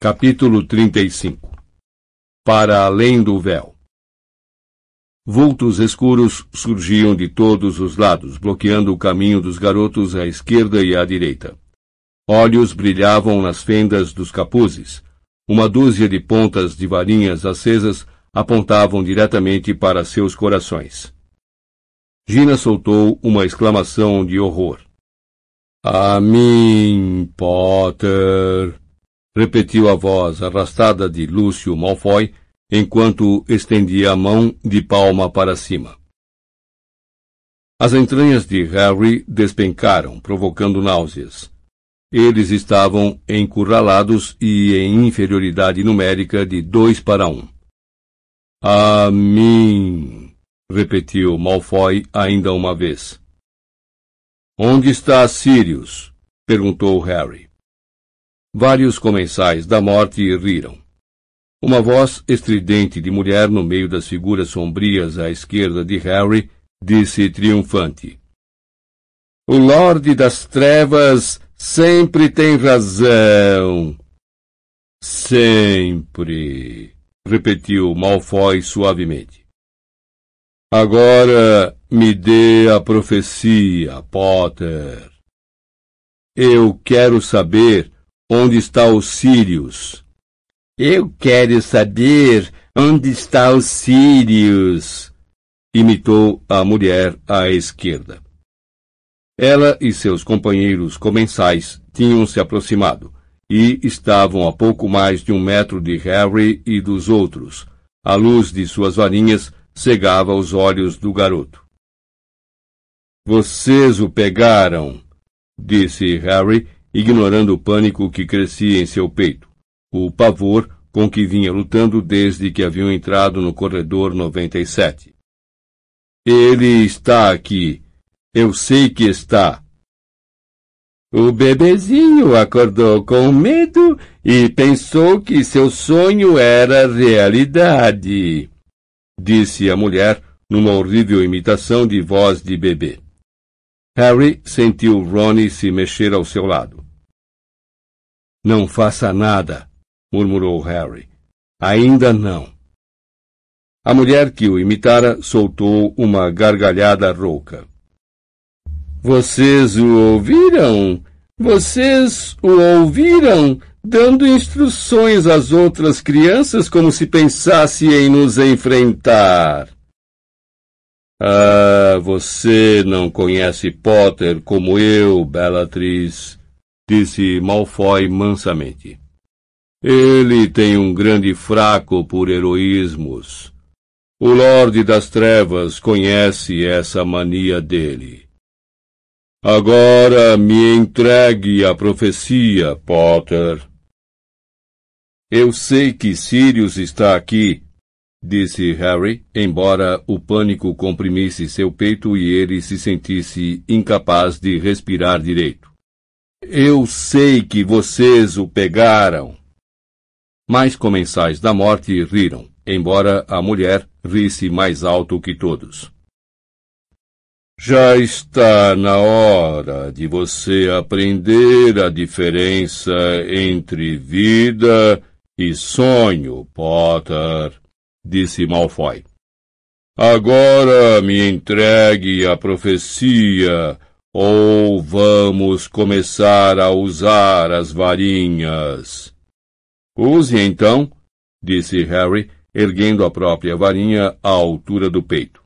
Capítulo 35 Para além do véu Vultos escuros surgiam de todos os lados, bloqueando o caminho dos garotos à esquerda e à direita. Olhos brilhavam nas fendas dos capuzes. Uma dúzia de pontas de varinhas acesas apontavam diretamente para seus corações. Gina soltou uma exclamação de horror. A mim, Potter! Repetiu a voz arrastada de Lúcio Malfoy, enquanto estendia a mão de palma para cima. As entranhas de Harry despencaram, provocando náuseas. Eles estavam encurralados e em inferioridade numérica de dois para um. A mim, repetiu Malfoy ainda uma vez. Onde está Sirius? perguntou Harry. Vários comensais da morte riram. Uma voz estridente de mulher no meio das figuras sombrias à esquerda de Harry disse triunfante. O Lorde das Trevas sempre tem razão. Sempre, repetiu Malfoy suavemente. Agora me dê a profecia, Potter. Eu quero saber Onde está o Sirius? Eu quero saber onde está o Sirius, imitou a mulher à esquerda. Ela e seus companheiros comensais tinham se aproximado e estavam a pouco mais de um metro de Harry e dos outros. A luz de suas varinhas cegava os olhos do garoto. Vocês o pegaram, disse Harry ignorando o pânico que crescia em seu peito, o pavor com que vinha lutando desde que haviam entrado no corredor 97. Ele está aqui. Eu sei que está. O bebezinho acordou com medo e pensou que seu sonho era realidade, disse a mulher numa horrível imitação de voz de bebê. Harry sentiu Ronnie se mexer ao seu lado. Não faça nada, murmurou Harry. Ainda não. A mulher que o imitara soltou uma gargalhada rouca. Vocês o ouviram? Vocês o ouviram? Dando instruções às outras crianças como se pensasse em nos enfrentar. Ah, você não conhece Potter como eu, Bellatrix, disse Malfoy mansamente. Ele tem um grande fraco por heroísmos. O Lorde das Trevas conhece essa mania dele. Agora me entregue a profecia, Potter. Eu sei que Sirius está aqui, disse Harry, embora o pânico comprimisse seu peito e ele se sentisse incapaz de respirar direito. Eu sei que vocês o pegaram. Mais comensais da morte riram, embora a mulher risse mais alto que todos. Já está na hora de você aprender a diferença entre vida e sonho, Potter disse Malfoy. Agora me entregue a profecia, ou vamos começar a usar as varinhas. Use então, disse Harry, erguendo a própria varinha à altura do peito.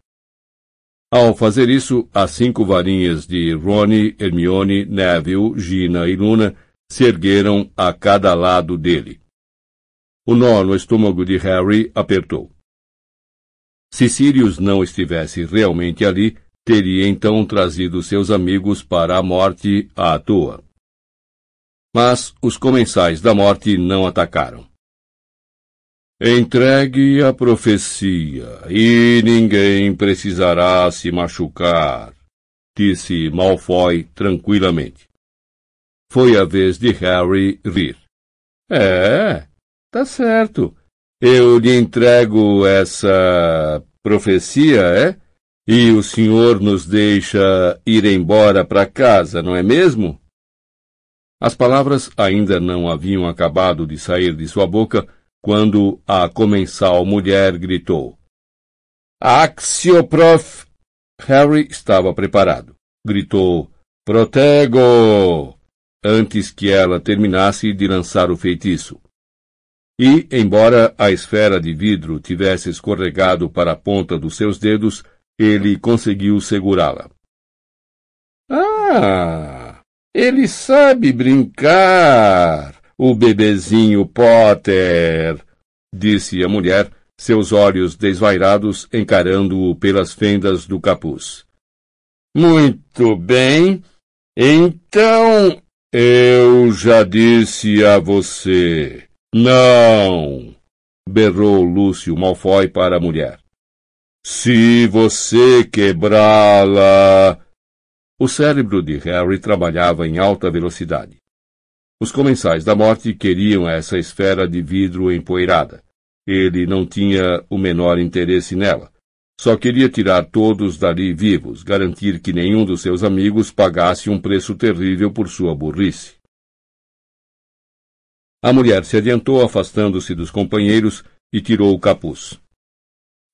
Ao fazer isso, as cinco varinhas de Rony, Hermione, Neville, Gina e Luna se ergueram a cada lado dele. O nó no estômago de Harry apertou. Se Sirius não estivesse realmente ali, teria então trazido seus amigos para a morte à toa. Mas os comensais da morte não atacaram. Entregue a profecia, e ninguém precisará se machucar, disse Malfoy tranquilamente. Foi a vez de Harry rir. É, Tá certo. Eu lhe entrego essa profecia, é? E o senhor nos deixa ir embora para casa, não é mesmo? As palavras ainda não haviam acabado de sair de sua boca quando a comensal mulher gritou. Axioprof! Harry estava preparado. Gritou, Protego! Antes que ela terminasse de lançar o feitiço. E, embora a esfera de vidro tivesse escorregado para a ponta dos seus dedos, ele conseguiu segurá-la. Ah! Ele sabe brincar! O bebezinho Potter! disse a mulher, seus olhos desvairados encarando-o pelas fendas do capuz. Muito bem. Então, eu já disse a você. Não! berrou Lúcio Malfoy para a mulher. Se você quebrá-la. O cérebro de Harry trabalhava em alta velocidade. Os comensais da morte queriam essa esfera de vidro empoeirada. Ele não tinha o menor interesse nela. Só queria tirar todos dali vivos, garantir que nenhum dos seus amigos pagasse um preço terrível por sua burrice. A mulher se adiantou, afastando-se dos companheiros, e tirou o capuz.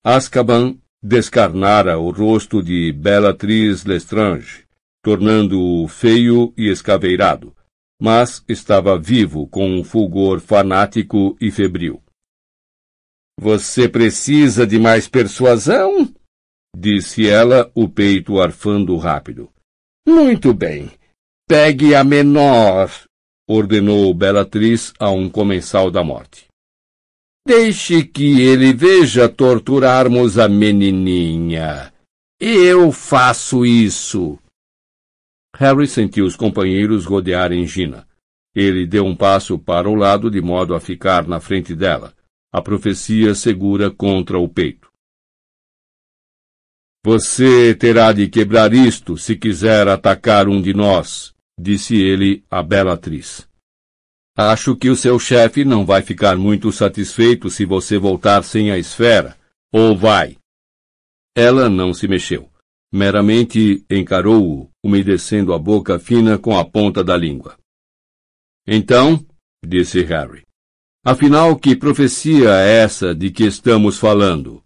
Azkaban descarnara o rosto de Bellatrix Lestrange, tornando-o feio e escaveirado, mas estava vivo com um fulgor fanático e febril. Você precisa de mais persuasão? disse ela, o peito arfando rápido. Muito bem. Pegue a menor, ordenou Bellatriz a um comensal da morte. Deixe que ele veja torturarmos a menininha. Eu faço isso. Harry sentiu os companheiros rodearem Gina. Ele deu um passo para o lado de modo a ficar na frente dela, a profecia segura contra o peito. Você terá de quebrar isto se quiser atacar um de nós, disse ele à bela atriz. Acho que o seu chefe não vai ficar muito satisfeito se você voltar sem a esfera. Ou vai? Ela não se mexeu. Meramente encarou-o, umedecendo a boca fina com a ponta da língua. Então, disse Harry, afinal que profecia é essa de que estamos falando?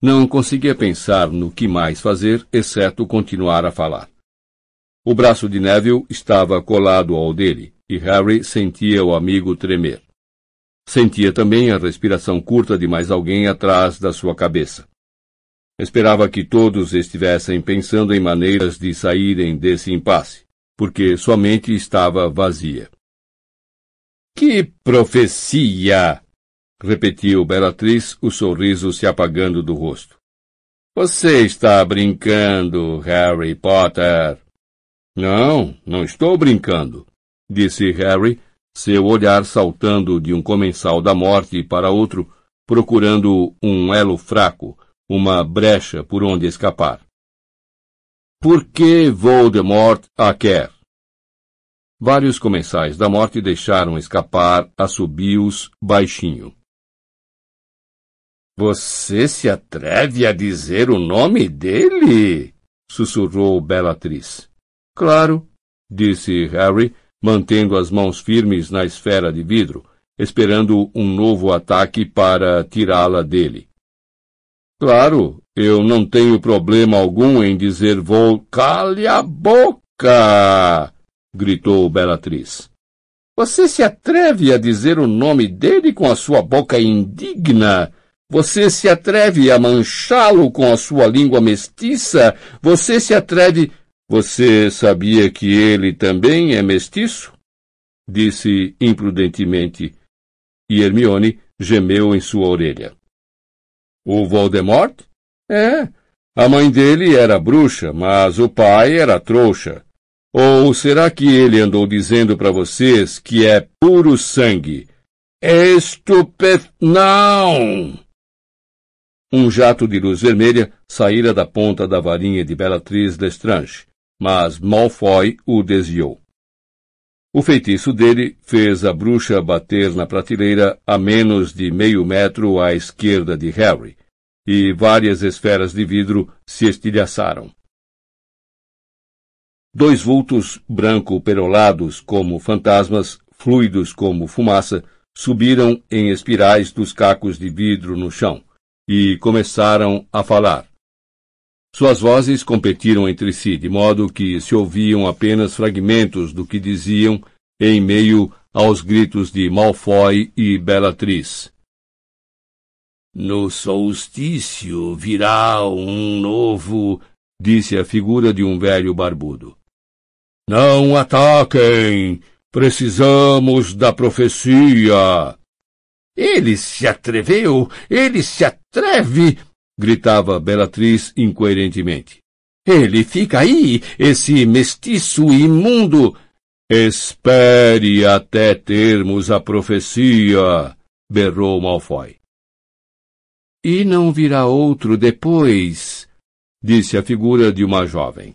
Não conseguia pensar no que mais fazer, exceto continuar a falar. O braço de Neville estava colado ao dele, e Harry sentia o amigo tremer. Sentia também a respiração curta de mais alguém atrás da sua cabeça. Esperava que todos estivessem pensando em maneiras de saírem desse impasse, porque sua mente estava vazia. Que profecia! repetiu Bellatrix, o sorriso se apagando do rosto. Você está brincando, Harry Potter. Não, não estou brincando, disse Harry, seu olhar saltando de um comensal da morte para outro, procurando um elo fraco, uma brecha por onde escapar. Por que Voldemort a quer? Vários comensais da morte deixaram escapar assobios baixinho. Você se atreve a dizer o nome dele? sussurrou Bellatrix. Claro, disse Harry, mantendo as mãos firmes na esfera de vidro, esperando um novo ataque para tirá-la dele. Claro, eu não tenho problema algum em dizer vou. Cale a boca! gritou Bellatrix. Você se atreve a dizer o nome dele com a sua boca indigna? Você se atreve a manchá-lo com a sua língua mestiça? Você se atreve você sabia que ele também é mestiço? Disse imprudentemente, e Hermione gemeu em sua orelha. O Voldemort? É. A mãe dele era bruxa, mas o pai era trouxa. Ou será que ele andou dizendo para vocês que é puro sangue? Estupet... Não! Um jato de luz vermelha saíra da ponta da varinha de Bellatrix Lestrange mas Malfoy o desviou. O feitiço dele fez a bruxa bater na prateleira a menos de meio metro à esquerda de Harry, e várias esferas de vidro se estilhaçaram. dois vultos branco-perolados como fantasmas, fluidos como fumaça, subiram em espirais dos cacos de vidro no chão e começaram a falar. Suas vozes competiram entre si, de modo que se ouviam apenas fragmentos do que diziam em meio aos gritos de Malfoy e Bellatrix. No solstício virá um novo, disse a figura de um velho barbudo. Não ataquem! Precisamos da profecia! Ele se atreveu! Ele se atreve! Gritava Bellatriz incoerentemente. Ele fica aí, esse mestiço imundo! Espere até termos a profecia! berrou Malfoy. E não virá outro depois, disse a figura de uma jovem.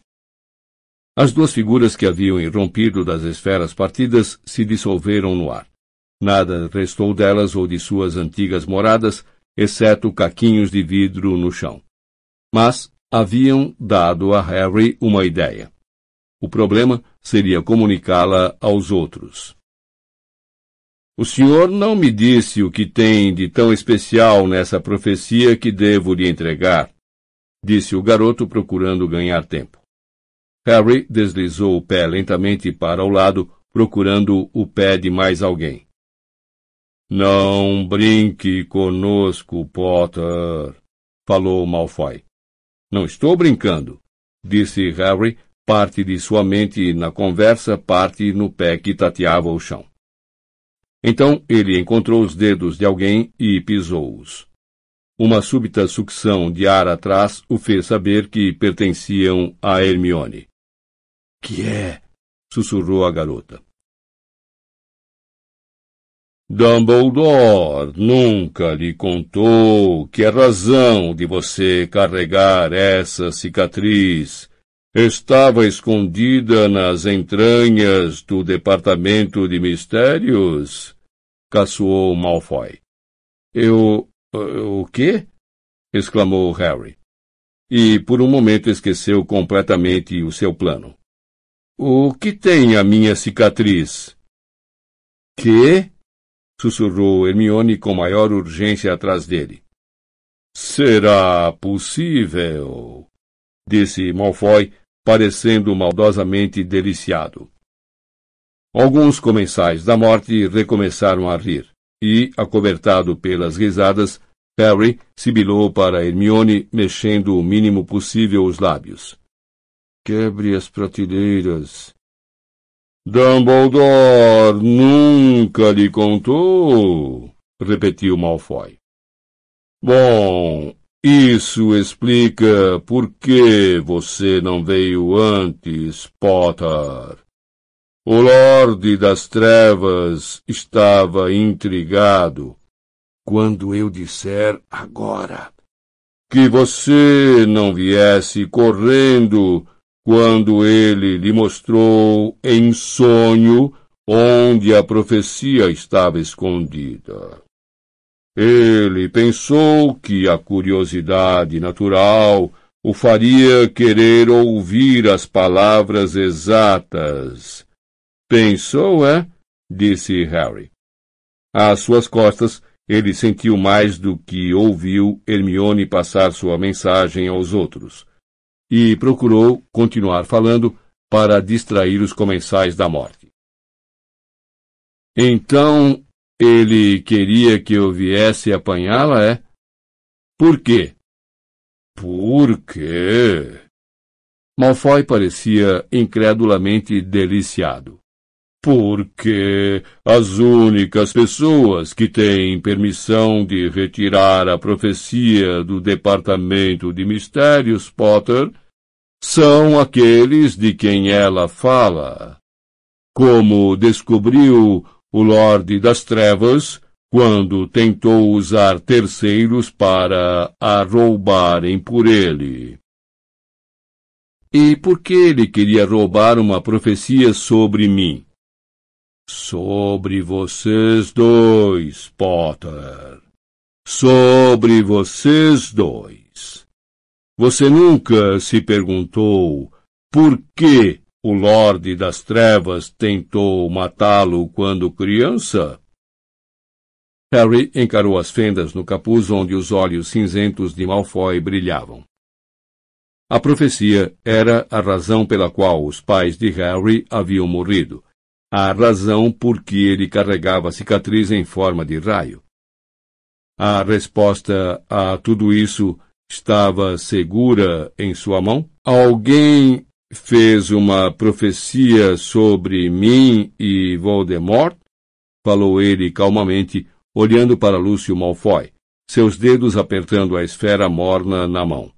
As duas figuras que haviam irrompido das esferas partidas se dissolveram no ar. Nada restou delas ou de suas antigas moradas, exceto caquinhos de vidro no chão. Mas haviam dado a Harry uma ideia. O problema seria comunicá-la aos outros. O senhor não me disse o que tem de tão especial nessa profecia que devo lhe entregar, disse o garoto procurando ganhar tempo. Harry deslizou o pé lentamente para o lado, procurando o pé de mais alguém. Não brinque conosco, Potter, falou Malfoy. Não estou brincando, disse Harry, parte de sua mente na conversa, parte no pé que tateava o chão. Então ele encontrou os dedos de alguém e pisou-os. Uma súbita sucção de ar atrás o fez saber que pertenciam a Hermione. Que é? sussurrou a garota. Dumbledore nunca lhe contou que a razão de você carregar essa cicatriz estava escondida nas entranhas do Departamento de Mistérios? Caçoou Malfoy. Eu... o quê? exclamou Harry. E por um momento esqueceu completamente o seu plano. O que tem a minha cicatriz? Que? Sussurrou Hermione com maior urgência atrás dele. Será possível? disse Malfoy, parecendo maldosamente deliciado. Alguns comensais da morte recomeçaram a rir, e, acobertado pelas risadas, Harry sibilou para Hermione, mexendo o mínimo possível os lábios. Quebre as prateleiras, Dumbledore nunca lhe contou? repetiu Malfoy. Bom, isso explica por que você não veio antes, Potter. O Lorde das Trevas estava intrigado quando eu disser agora que você não viesse correndo quando ele lhe mostrou em sonho onde a profecia estava escondida. Ele pensou que a curiosidade natural o faria querer ouvir as palavras exatas. Pensou, é? disse Harry. Às suas costas, ele sentiu mais do que ouviu Hermione passar sua mensagem aos outros e procurou continuar falando para distrair os comensais da morte. Então ele queria que eu viesse apanhá-la, é? Por quê? Por quê? Malfoy parecia incredulamente deliciado. Porque as únicas pessoas que têm permissão de retirar a profecia do Departamento de Mistérios, Potter, são aqueles de quem ela fala. Como descobriu o Lorde das Trevas quando tentou usar terceiros para a roubarem por ele. E por que ele queria roubar uma profecia sobre mim? Sobre vocês dois, Potter. Sobre vocês dois. Você nunca se perguntou por que o Lorde das Trevas tentou matá-lo quando criança? Harry encarou as fendas no capuz onde os olhos cinzentos de Malfoy brilhavam. A profecia era a razão pela qual os pais de Harry haviam morrido, a razão por que ele carregava a cicatriz em forma de raio. A resposta a tudo isso estava segura em sua mão? Alguém fez uma profecia sobre mim e Voldemort? Falou ele calmamente, olhando para Lúcio Malfoy, seus dedos apertando a esfera morna na mão.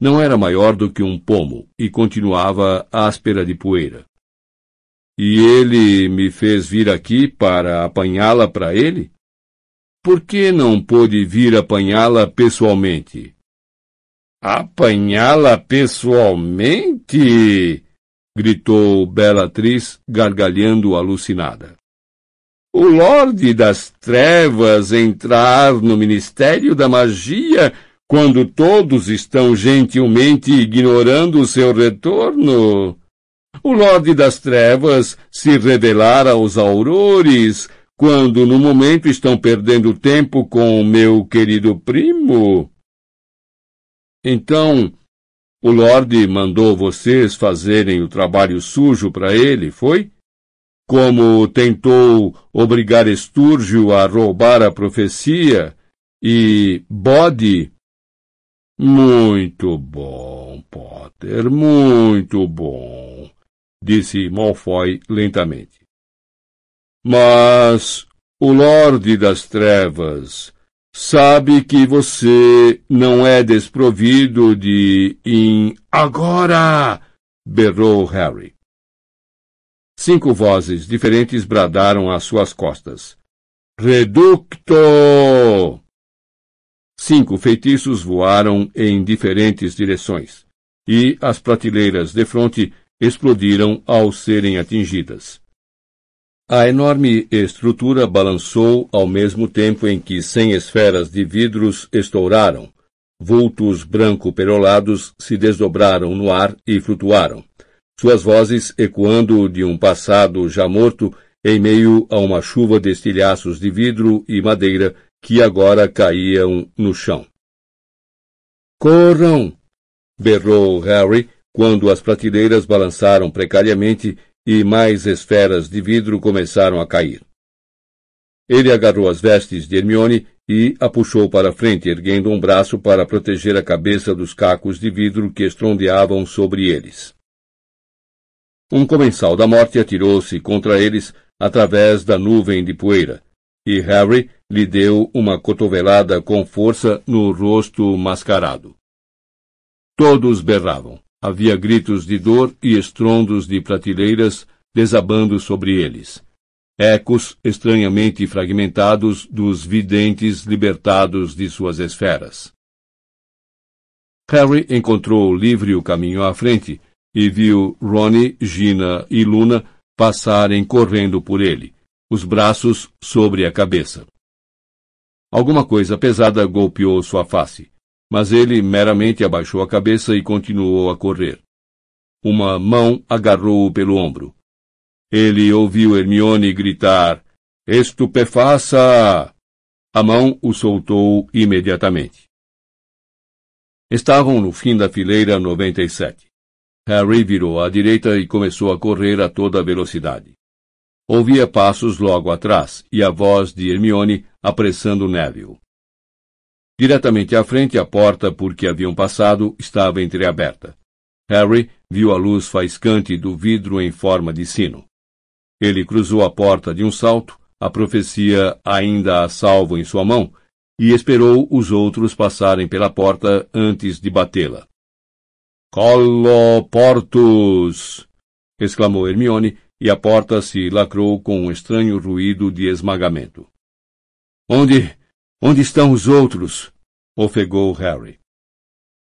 Não era maior do que um pomo e continuava áspera de poeira. E ele me fez vir aqui para apanhá-la para ele? Por que não pôde vir apanhá-la pessoalmente? Apanhá-la pessoalmente? gritou Bellatriz, gargalhando alucinada o Lorde das Trevas entrar no Ministério da Magia quando todos estão gentilmente ignorando o seu retorno? O Lorde das Trevas se revelar aos aurores quando no momento estão perdendo tempo com o meu querido primo? Então, o Lorde mandou vocês fazerem o trabalho sujo para ele, foi? como tentou obrigar Estúrgio a roubar a profecia, e Bode. Muito bom, Potter, muito bom, disse Malfoy lentamente. Mas o Lorde das Trevas sabe que você não é desprovido de in agora, berrou Harry. Cinco vozes diferentes bradaram às suas costas. Reducto! Cinco feitiços voaram em diferentes direções, e as prateleiras de fronte explodiram ao serem atingidas. A enorme estrutura balançou ao mesmo tempo em que cem esferas de vidros estouraram. Vultos branco-perolados se desdobraram no ar e flutuaram suas vozes ecoando de um passado já morto em meio a uma chuva de estilhaços de vidro e madeira que agora caíam no chão. Corram! berrou Harry quando as prateleiras balançaram precariamente e mais esferas de vidro começaram a cair. Ele agarrou as vestes de Hermione e a puxou para frente, erguendo um braço para proteger a cabeça dos cacos de vidro que estrondeavam sobre eles. Um comensal da morte atirou-se contra eles através da nuvem de poeira, e Harry lhe deu uma cotovelada com força no rosto mascarado. Todos berravam. Havia gritos de dor e estrondos de prateleiras desabando sobre eles. Ecos estranhamente fragmentados dos videntes libertados de suas esferas. Harry encontrou livre o caminho à frente e viu Ronnie, Gina e Luna passarem correndo por ele, os braços sobre a cabeça. Alguma coisa pesada golpeou sua face, mas ele meramente abaixou a cabeça e continuou a correr. Uma mão agarrou-o pelo ombro. Ele ouviu Hermione gritar: Estupefaça! A mão o soltou imediatamente. Estavam no fim da fileira 97. Harry virou à direita e começou a correr a toda velocidade. Ouvia passos logo atrás e a voz de Hermione apressando Neville. Diretamente à frente, a porta por que haviam passado estava entreaberta. Harry viu a luz faiscante do vidro em forma de sino. Ele cruzou a porta de um salto, a profecia ainda a salvo em sua mão, e esperou os outros passarem pela porta antes de batê-la. Coloportus! exclamou Hermione, e a porta se lacrou com um estranho ruído de esmagamento. Onde. Onde estão os outros? ofegou Harry.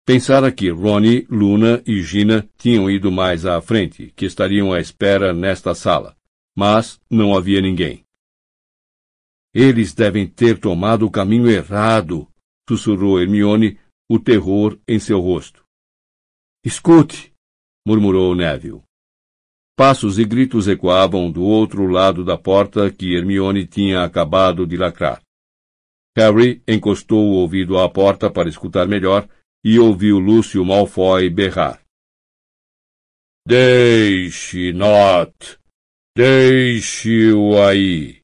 Pensara que Ronnie, Luna e Gina tinham ido mais à frente, que estariam à espera nesta sala, mas não havia ninguém. Eles devem ter tomado o caminho errado, sussurrou Hermione, o terror em seu rosto. Escute, murmurou Neville. Passos e gritos ecoavam do outro lado da porta que Hermione tinha acabado de lacrar. Harry encostou o ouvido à porta para escutar melhor e ouviu Lúcio Malfoy berrar. Deixe, Not! Deixe-o aí!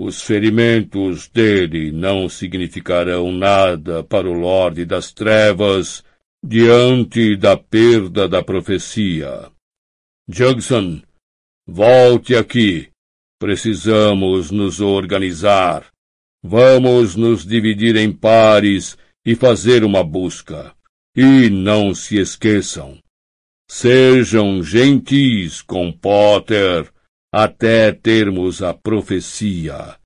Os ferimentos dele não significarão nada para o Lorde das Trevas diante da perda da profecia. Jugson, volte aqui. Precisamos nos organizar. Vamos nos dividir em pares e fazer uma busca. E não se esqueçam. Sejam gentis com Potter até termos a profecia.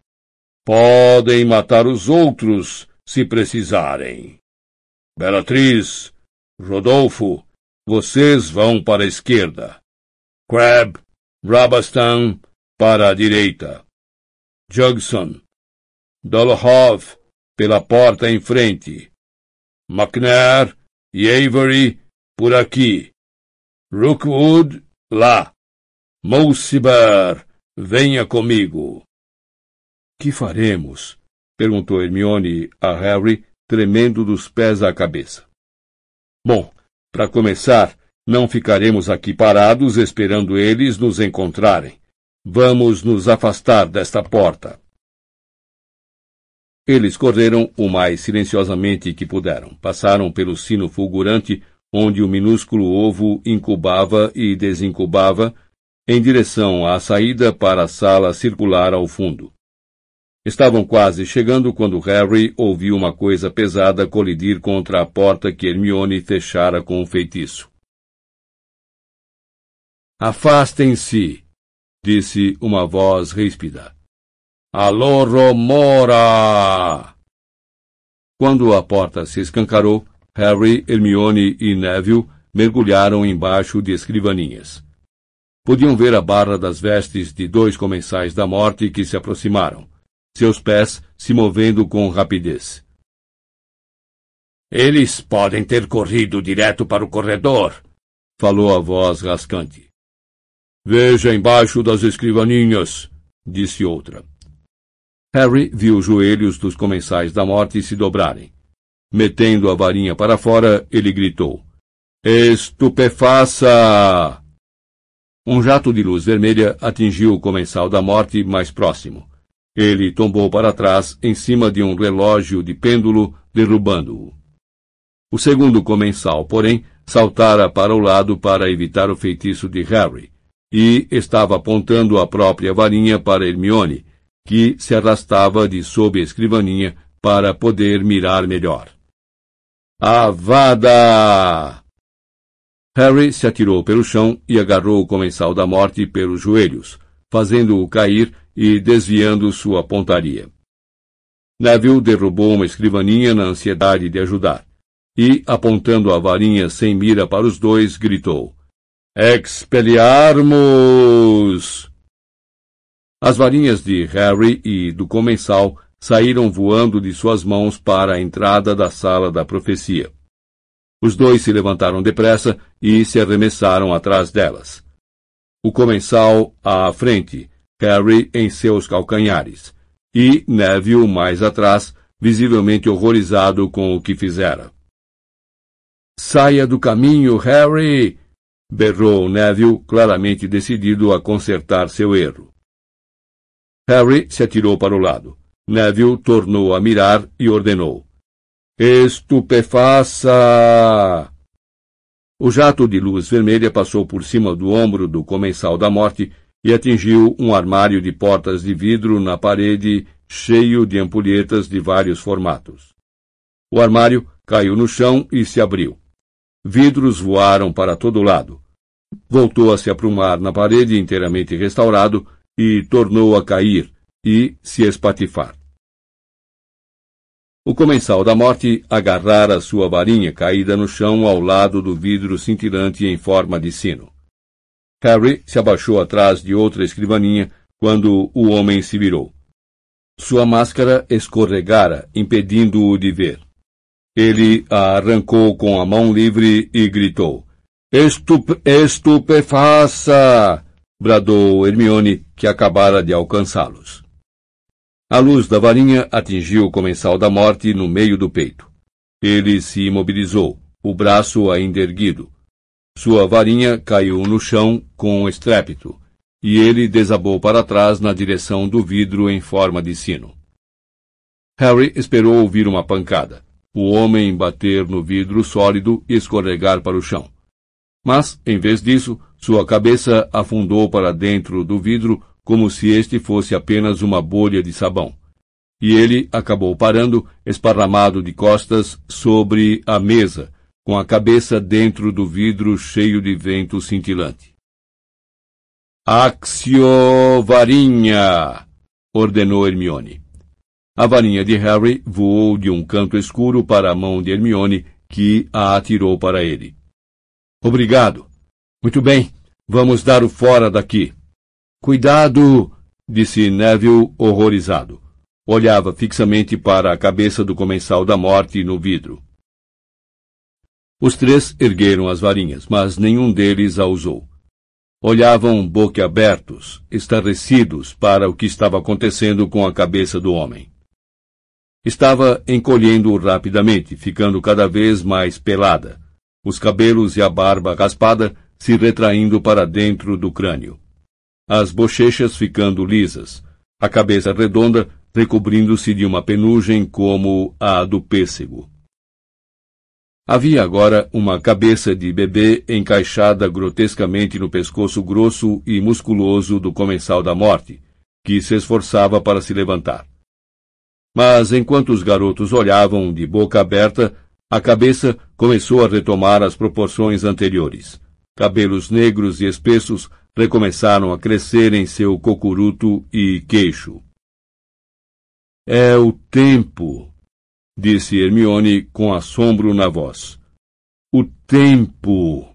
Podem matar os outros se precisarem. Belatriz, Rodolfo, vocês vão para a esquerda. Crab, Rabastan, para a direita. Jugson, Dolohov, pela porta em frente. McNair e Avery, por aqui. Rookwood, lá. Mulciber, venha comigo. Que faremos? perguntou Hermione a Harry, tremendo dos pés à cabeça. Bom, para começar, não ficaremos aqui parados esperando eles nos encontrarem. Vamos nos afastar desta porta. Eles correram o mais silenciosamente que puderam. Passaram pelo sino fulgurante, onde o minúsculo ovo incubava e desincubava, em direção à saída para a sala circular ao fundo. Estavam quase chegando quando Harry ouviu uma coisa pesada colidir contra a porta que Hermione fechara com um feitiço. Afastem-se, disse uma voz ríspida. Alô, Romora! Quando a porta se escancarou, Harry, Hermione e Neville mergulharam embaixo de escrivaninhas. Podiam ver a barra das vestes de dois comensais da morte que se aproximaram, seus pés se movendo com rapidez. Eles podem ter corrido direto para o corredor, falou a voz rascante. Veja embaixo das escrivaninhas, disse outra. Harry viu os joelhos dos comensais da morte se dobrarem. Metendo a varinha para fora, ele gritou: Estupefaça! Um jato de luz vermelha atingiu o comensal da morte mais próximo. Ele tombou para trás em cima de um relógio de pêndulo, derrubando-o. O segundo comensal, porém, saltara para o lado para evitar o feitiço de Harry, e estava apontando a própria varinha para Hermione, que se arrastava de sob a escrivaninha para poder mirar melhor. Avada! Harry se atirou pelo chão e agarrou o comensal da morte pelos joelhos, fazendo-o cair e desviando sua pontaria. Neville derrubou uma escrivaninha na ansiedade de ajudar, e, apontando a varinha sem mira para os dois, gritou: Expeliarmos! As varinhas de Harry e do comensal saíram voando de suas mãos para a entrada da sala da profecia. Os dois se levantaram depressa e se arremessaram atrás delas. O comensal à frente, Harry em seus calcanhares, e Neville mais atrás, visivelmente horrorizado com o que fizera. Saia do caminho, Harry! berrou Neville, claramente decidido a consertar seu erro. Harry se atirou para o lado. Neville tornou a mirar e ordenou. Estupefaça! O jato de luz vermelha passou por cima do ombro do comensal da morte e atingiu um armário de portas de vidro na parede cheio de ampulhetas de vários formatos. O armário caiu no chão e se abriu. Vidros voaram para todo lado. Voltou a se aprumar na parede inteiramente restaurado e tornou a cair e se espatifar. O comensal da morte agarrara sua varinha caída no chão ao lado do vidro cintilante em forma de sino. Harry se abaixou atrás de outra escrivaninha quando o homem se virou. Sua máscara escorregara, impedindo-o de ver. Ele a arrancou com a mão livre e gritou: Estupe estupefaça! Bradou Hermione, que acabara de alcançá-los. A luz da varinha atingiu o comensal da morte no meio do peito. Ele se imobilizou, o braço ainda erguido. Sua varinha caiu no chão com estrépito, e ele desabou para trás na direção do vidro em forma de sino. Harry esperou ouvir uma pancada, o homem bater no vidro sólido e escorregar para o chão. Mas, em vez disso, sua cabeça afundou para dentro do vidro como se este fosse apenas uma bolha de sabão. E ele acabou parando, esparramado de costas, sobre a mesa, com a cabeça dentro do vidro cheio de vento cintilante. Axio varinha! ordenou Hermione. A varinha de Harry voou de um canto escuro para a mão de Hermione, que a atirou para ele. Obrigado. Muito bem, vamos dar o fora daqui. Cuidado! disse Neville horrorizado. Olhava fixamente para a cabeça do comensal da morte no vidro. Os três ergueram as varinhas, mas nenhum deles a usou. Olhavam boquiabertos, estarrecidos para o que estava acontecendo com a cabeça do homem. Estava encolhendo rapidamente, ficando cada vez mais pelada, os cabelos e a barba raspada se retraindo para dentro do crânio, as bochechas ficando lisas, a cabeça redonda recobrindo-se de uma penugem como a do pêssego. Havia agora uma cabeça de bebê encaixada grotescamente no pescoço grosso e musculoso do comensal da morte, que se esforçava para se levantar. Mas enquanto os garotos olhavam de boca aberta, a cabeça começou a retomar as proporções anteriores. Cabelos negros e espessos recomeçaram a crescer em seu cocuruto e queixo. É o tempo, disse Hermione com assombro na voz. O tempo!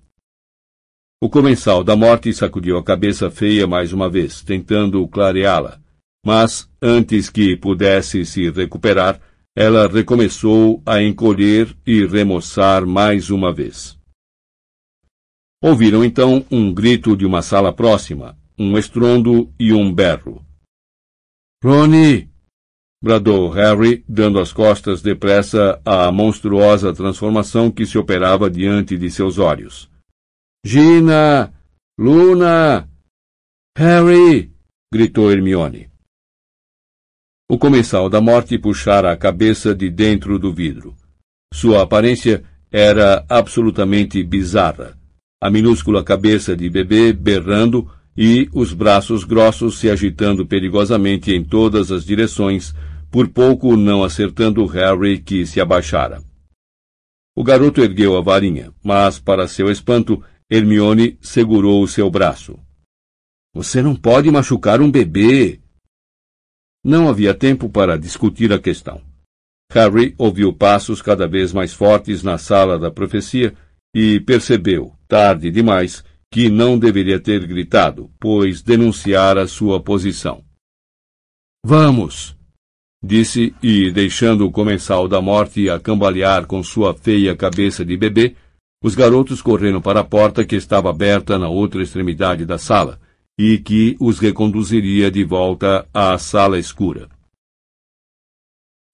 O comensal da morte sacudiu a cabeça feia mais uma vez, tentando clareá-la. Mas, antes que pudesse se recuperar, ela recomeçou a encolher e remoçar mais uma vez. Ouviram então um grito de uma sala próxima, um estrondo e um berro. Rony! bradou Harry, dando as costas depressa à monstruosa transformação que se operava diante de seus olhos. Gina! Luna! Harry! gritou Hermione. O comensal da morte puxara a cabeça de dentro do vidro. Sua aparência era absolutamente bizarra. A minúscula cabeça de bebê berrando e os braços grossos se agitando perigosamente em todas as direções, por pouco não acertando Harry que se abaixara. O garoto ergueu a varinha, mas, para seu espanto, Hermione segurou o seu braço. Você não pode machucar um bebê, não havia tempo para discutir a questão. Harry ouviu passos cada vez mais fortes na sala da profecia e percebeu, tarde demais, que não deveria ter gritado, pois denunciara sua posição. Vamos! disse, e deixando o comensal da morte a cambalear com sua feia cabeça de bebê, os garotos correram para a porta que estava aberta na outra extremidade da sala, e que os reconduziria de volta à sala escura.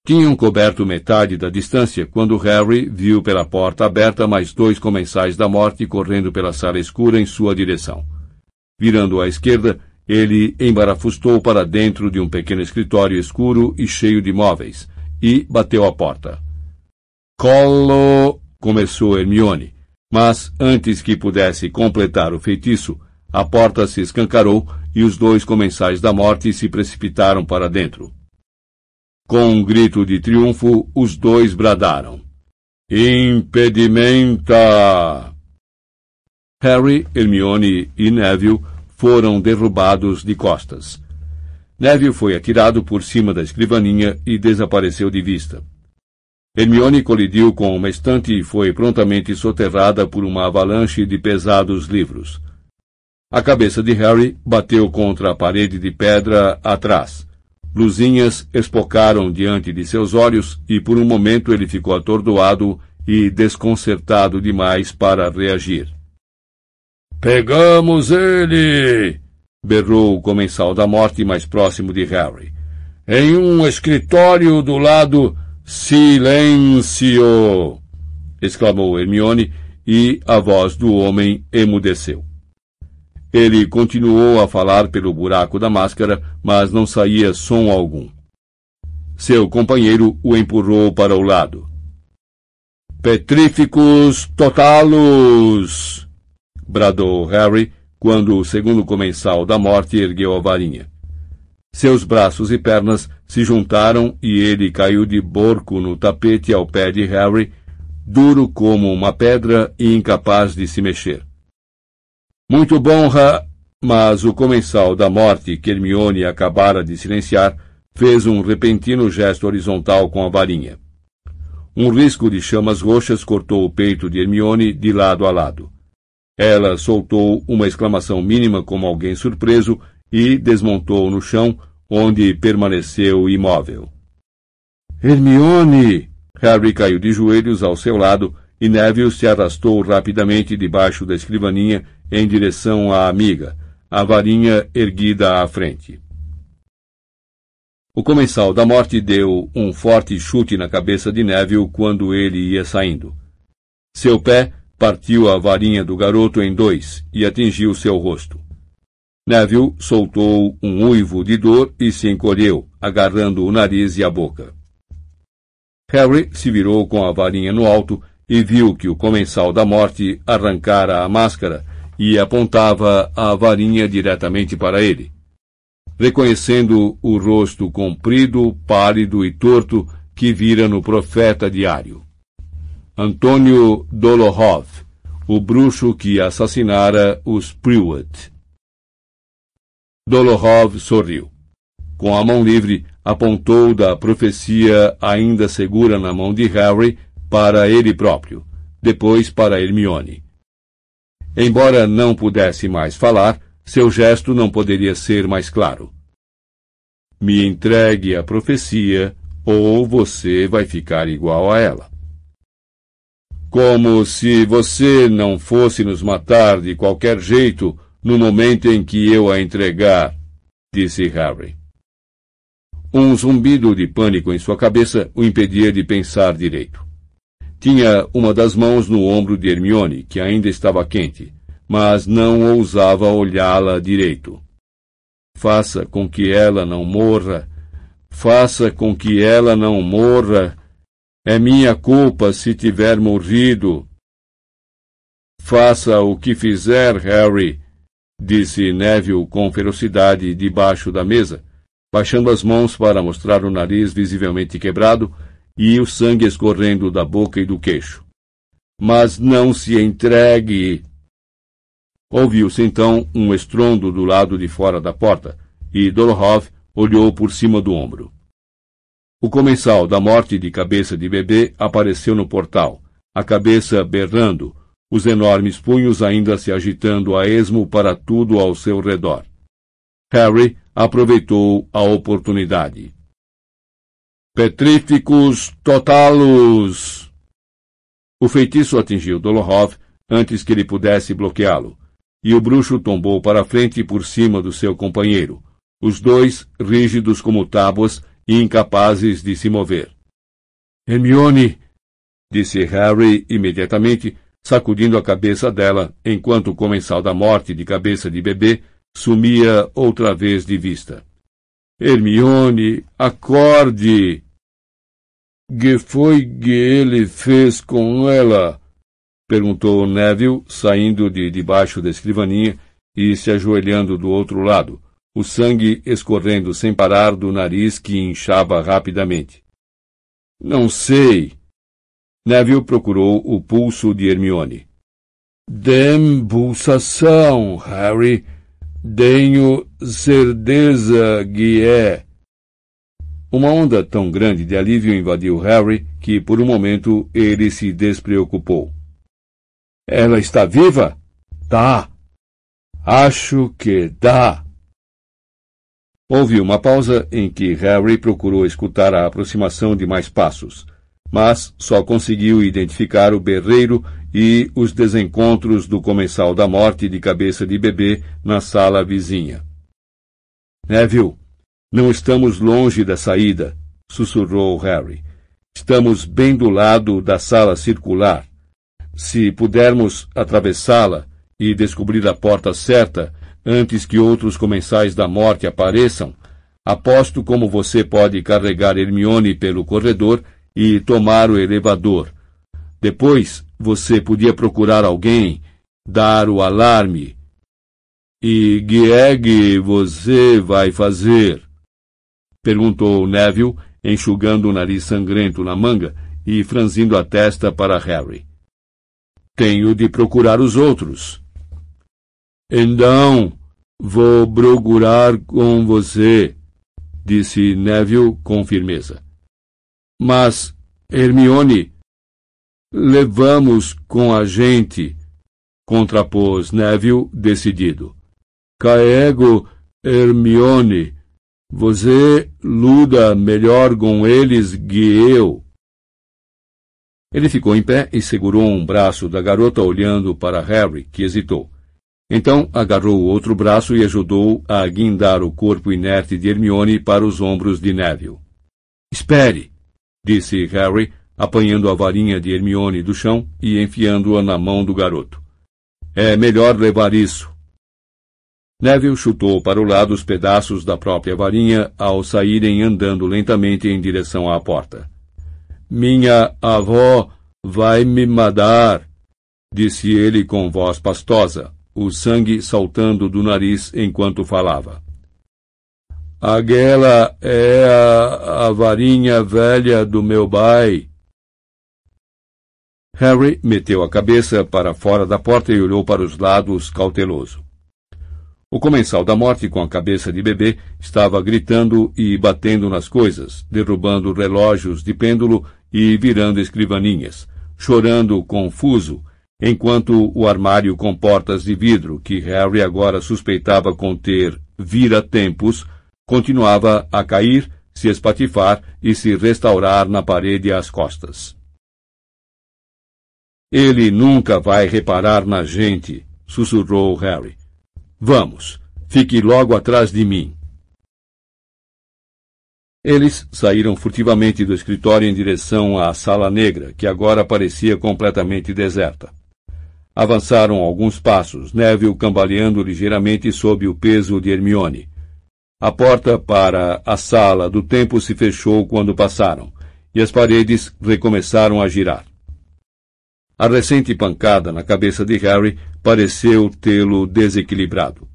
Tinham coberto metade da distância quando Harry viu pela porta aberta mais dois comensais da morte correndo pela sala escura em sua direção. Virando à esquerda, ele embarafustou para dentro de um pequeno escritório escuro e cheio de móveis, e bateu à porta. Colo! começou Hermione, mas antes que pudesse completar o feitiço, a porta se escancarou e os dois comensais da morte se precipitaram para dentro. Com um grito de triunfo, os dois bradaram. Impedimenta! Harry, Hermione e Neville foram derrubados de costas. Neville foi atirado por cima da escrivaninha e desapareceu de vista. Hermione colidiu com uma estante e foi prontamente soterrada por uma avalanche de pesados livros. A cabeça de Harry bateu contra a parede de pedra atrás. Luzinhas espocaram diante de seus olhos e por um momento ele ficou atordoado e desconcertado demais para reagir. Pegamos ele! berrou o comensal da morte mais próximo de Harry. Em um escritório do lado. Silêncio! exclamou Hermione, e a voz do homem emudeceu. Ele continuou a falar pelo buraco da máscara, mas não saía som algum. Seu companheiro o empurrou para o lado. Petríficos totalos! bradou Harry quando o segundo comensal da morte ergueu a varinha. Seus braços e pernas se juntaram e ele caiu de borco no tapete ao pé de Harry, duro como uma pedra e incapaz de se mexer. Muito bom, Ra... Mas o comensal da morte que Hermione acabara de silenciar fez um repentino gesto horizontal com a varinha. Um risco de chamas roxas cortou o peito de Hermione de lado a lado. Ela soltou uma exclamação mínima como alguém surpreso e desmontou no chão, onde permaneceu imóvel. Hermione! Harry caiu de joelhos ao seu lado e Neville se arrastou rapidamente debaixo da escrivaninha em direção à amiga, a varinha erguida à frente. O comensal da morte deu um forte chute na cabeça de Neville quando ele ia saindo. Seu pé partiu a varinha do garoto em dois e atingiu seu rosto. Neville soltou um uivo de dor e se encolheu, agarrando o nariz e a boca. Harry se virou com a varinha no alto e viu que o comensal da morte arrancara a máscara e apontava a varinha diretamente para ele. Reconhecendo o rosto comprido, pálido e torto que vira no profeta diário. Antônio Dolohov, o bruxo que assassinara os Priwet. Dolohov sorriu. Com a mão livre, apontou da profecia ainda segura na mão de Harry para ele próprio, depois para Hermione. Embora não pudesse mais falar, seu gesto não poderia ser mais claro. Me entregue a profecia, ou você vai ficar igual a ela. Como se você não fosse nos matar de qualquer jeito no momento em que eu a entregar, disse Harry. Um zumbido de pânico em sua cabeça o impedia de pensar direito. Tinha uma das mãos no ombro de Hermione, que ainda estava quente, mas não ousava olhá-la direito. Faça com que ela não morra. Faça com que ela não morra. É minha culpa se tiver morrido. Faça o que fizer, Harry, disse Neville com ferocidade debaixo da mesa, baixando as mãos para mostrar o nariz visivelmente quebrado e o sangue escorrendo da boca e do queixo. Mas não se entregue! Ouviu-se então um estrondo do lado de fora da porta, e Dolohov olhou por cima do ombro. O comensal da morte de cabeça de bebê apareceu no portal, a cabeça berrando, os enormes punhos ainda se agitando a esmo para tudo ao seu redor. Harry aproveitou a oportunidade. Petríficos totalos! O feitiço atingiu Dolohov antes que ele pudesse bloqueá-lo, e o bruxo tombou para frente por cima do seu companheiro, os dois rígidos como tábuas e incapazes de se mover. Hermione! disse Harry imediatamente, sacudindo a cabeça dela, enquanto o comensal da morte de cabeça de bebê sumia outra vez de vista. Hermione, acorde! Que foi que ele fez com ela? perguntou Neville, saindo de debaixo da escrivaninha e se ajoelhando do outro lado, o sangue escorrendo sem parar do nariz que inchava rapidamente. Não sei. Neville procurou o pulso de Hermione. Dembulsação, Harry. Tenho certeza que é. Uma onda tão grande de alívio invadiu Harry que, por um momento, ele se despreocupou. Ela está viva? Tá. Acho que dá. Houve uma pausa em que Harry procurou escutar a aproximação de mais passos, mas só conseguiu identificar o berreiro e os desencontros do comensal da morte de cabeça de bebê na sala vizinha. Neville, não estamos longe da saída, sussurrou Harry. Estamos bem do lado da sala circular. Se pudermos atravessá-la e descobrir a porta certa antes que outros comensais da morte apareçam, aposto como você pode carregar Hermione pelo corredor e tomar o elevador. Depois, você podia procurar alguém, dar o alarme. E Guieg você vai fazer? Perguntou Neville, enxugando o nariz sangrento na manga e franzindo a testa para Harry. Tenho de procurar os outros. Então, vou procurar com você, disse Neville com firmeza. Mas, Hermione, levamos com a gente, contrapôs Neville decidido. Caego, Hermione, você luda melhor com eles que eu. Ele ficou em pé e segurou um braço da garota olhando para Harry, que hesitou. Então agarrou o outro braço e ajudou a guindar o corpo inerte de Hermione para os ombros de Neville. Espere! disse Harry, apanhando a varinha de Hermione do chão e enfiando-a na mão do garoto. É melhor levar isso. Neville chutou para o lado os pedaços da própria varinha ao saírem andando lentamente em direção à porta. Minha avó vai me matar, disse ele com voz pastosa, o sangue saltando do nariz enquanto falava. Aquela é a, a varinha velha do meu pai. Harry meteu a cabeça para fora da porta e olhou para os lados cauteloso. O comensal da morte, com a cabeça de bebê, estava gritando e batendo nas coisas, derrubando relógios de pêndulo e virando escrivaninhas, chorando confuso, enquanto o armário com portas de vidro, que Harry agora suspeitava conter vira-tempos, continuava a cair, se espatifar e se restaurar na parede às costas. Ele nunca vai reparar na gente, sussurrou Harry. Vamos, fique logo atrás de mim. Eles saíram furtivamente do escritório em direção à sala negra, que agora parecia completamente deserta. Avançaram alguns passos, Neville cambaleando ligeiramente sob o peso de Hermione. A porta para a sala do tempo se fechou quando passaram, e as paredes recomeçaram a girar. A recente pancada na cabeça de Harry pareceu tê-lo desequilibrado.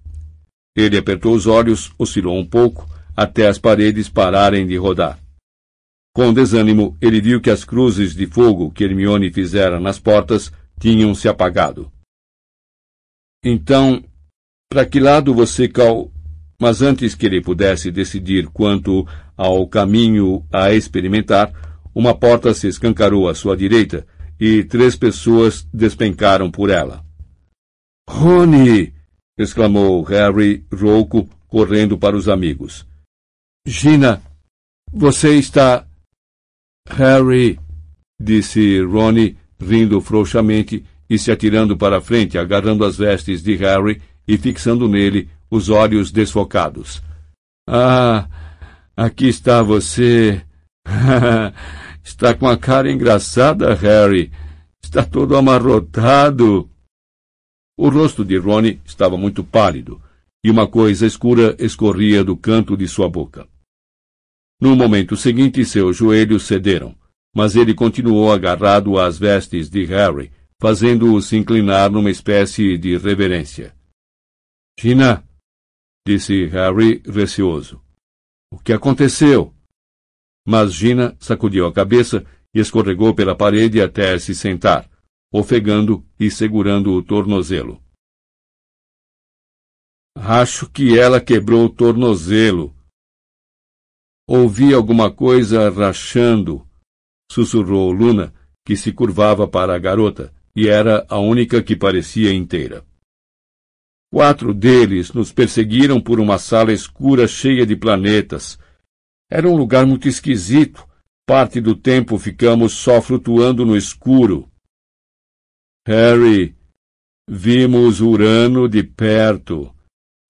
Ele apertou os olhos, oscilou um pouco, até as paredes pararem de rodar. Com desânimo, ele viu que as cruzes de fogo que Hermione fizera nas portas tinham se apagado. Então, para que lado você cal... Mas antes que ele pudesse decidir quanto ao caminho a experimentar, uma porta se escancarou à sua direita e três pessoas despencaram por ela. Rony! exclamou Harry, rouco, correndo para os amigos. Gina, você está. Harry, disse Ronnie, rindo frouxamente e se atirando para frente, agarrando as vestes de Harry e fixando nele os olhos desfocados. Ah, aqui está você. está com a cara engraçada, Harry. Está todo amarrotado. O rosto de Ronnie estava muito pálido, e uma coisa escura escorria do canto de sua boca. No momento seguinte, seus joelhos cederam, mas ele continuou agarrado às vestes de Harry, fazendo-o se inclinar numa espécie de reverência. Gina, disse Harry receoso. O que aconteceu? Mas Gina sacudiu a cabeça e escorregou pela parede até se sentar, ofegando e segurando o tornozelo. Acho que ela quebrou o tornozelo. Ouvi alguma coisa rachando, sussurrou Luna, que se curvava para a garota, e era a única que parecia inteira. Quatro deles nos perseguiram por uma sala escura cheia de planetas. Era um lugar muito esquisito. Parte do tempo ficamos só flutuando no escuro. Harry, vimos Urano de perto,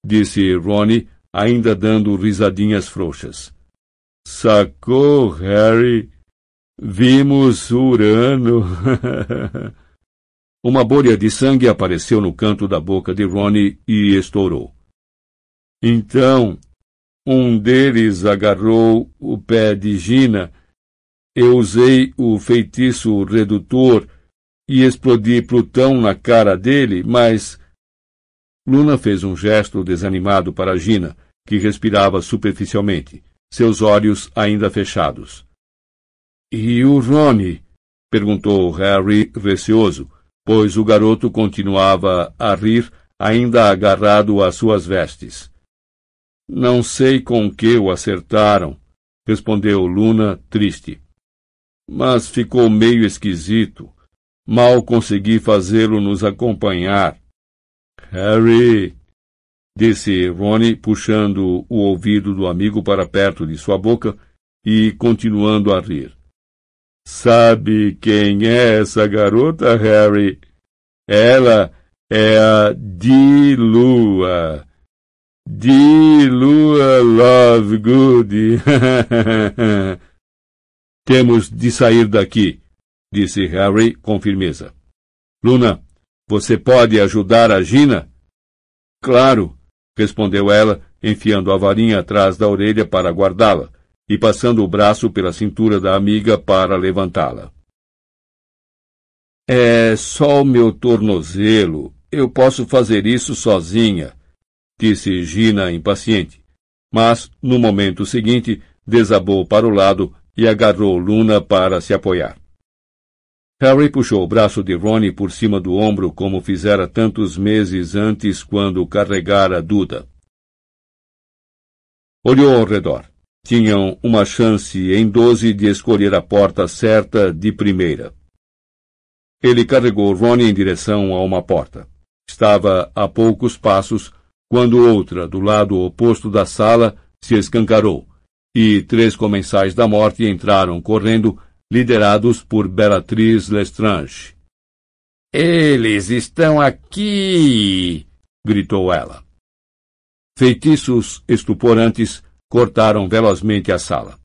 disse Ronnie, ainda dando risadinhas frouxas. Sacou, Harry? Vimos Urano. Uma bolha de sangue apareceu no canto da boca de Ronnie e estourou. Então, um deles agarrou o pé de Gina eu usei o feitiço redutor e explodi Plutão na cara dele, mas. Luna fez um gesto desanimado para Gina, que respirava superficialmente, seus olhos ainda fechados. E o Rony? perguntou Harry receoso, pois o garoto continuava a rir, ainda agarrado às suas vestes. Não sei com que o acertaram, respondeu Luna, triste mas ficou meio esquisito. Mal consegui fazê-lo nos acompanhar. Harry, disse Ronnie, puxando o ouvido do amigo para perto de sua boca e continuando a rir. Sabe quem é essa garota, Harry? Ela é a Dilua. Dilua Lovegood. Temos de sair daqui, disse Harry com firmeza. Luna, você pode ajudar a Gina? Claro, respondeu ela, enfiando a varinha atrás da orelha para guardá-la e passando o braço pela cintura da amiga para levantá-la. É só o meu tornozelo. Eu posso fazer isso sozinha, disse Gina impaciente. Mas, no momento seguinte, desabou para o lado e agarrou Luna para se apoiar. Harry puxou o braço de Ronnie por cima do ombro como fizera tantos meses antes quando carregara Duda. Olhou ao redor. Tinham uma chance em doze de escolher a porta certa de primeira. Ele carregou Ronnie em direção a uma porta. Estava a poucos passos quando outra, do lado oposto da sala, se escancarou e três comensais da morte entraram correndo, liderados por Beatriz Lestrange. Eles estão aqui! gritou ela. Feitiços estuporantes cortaram velozmente a sala.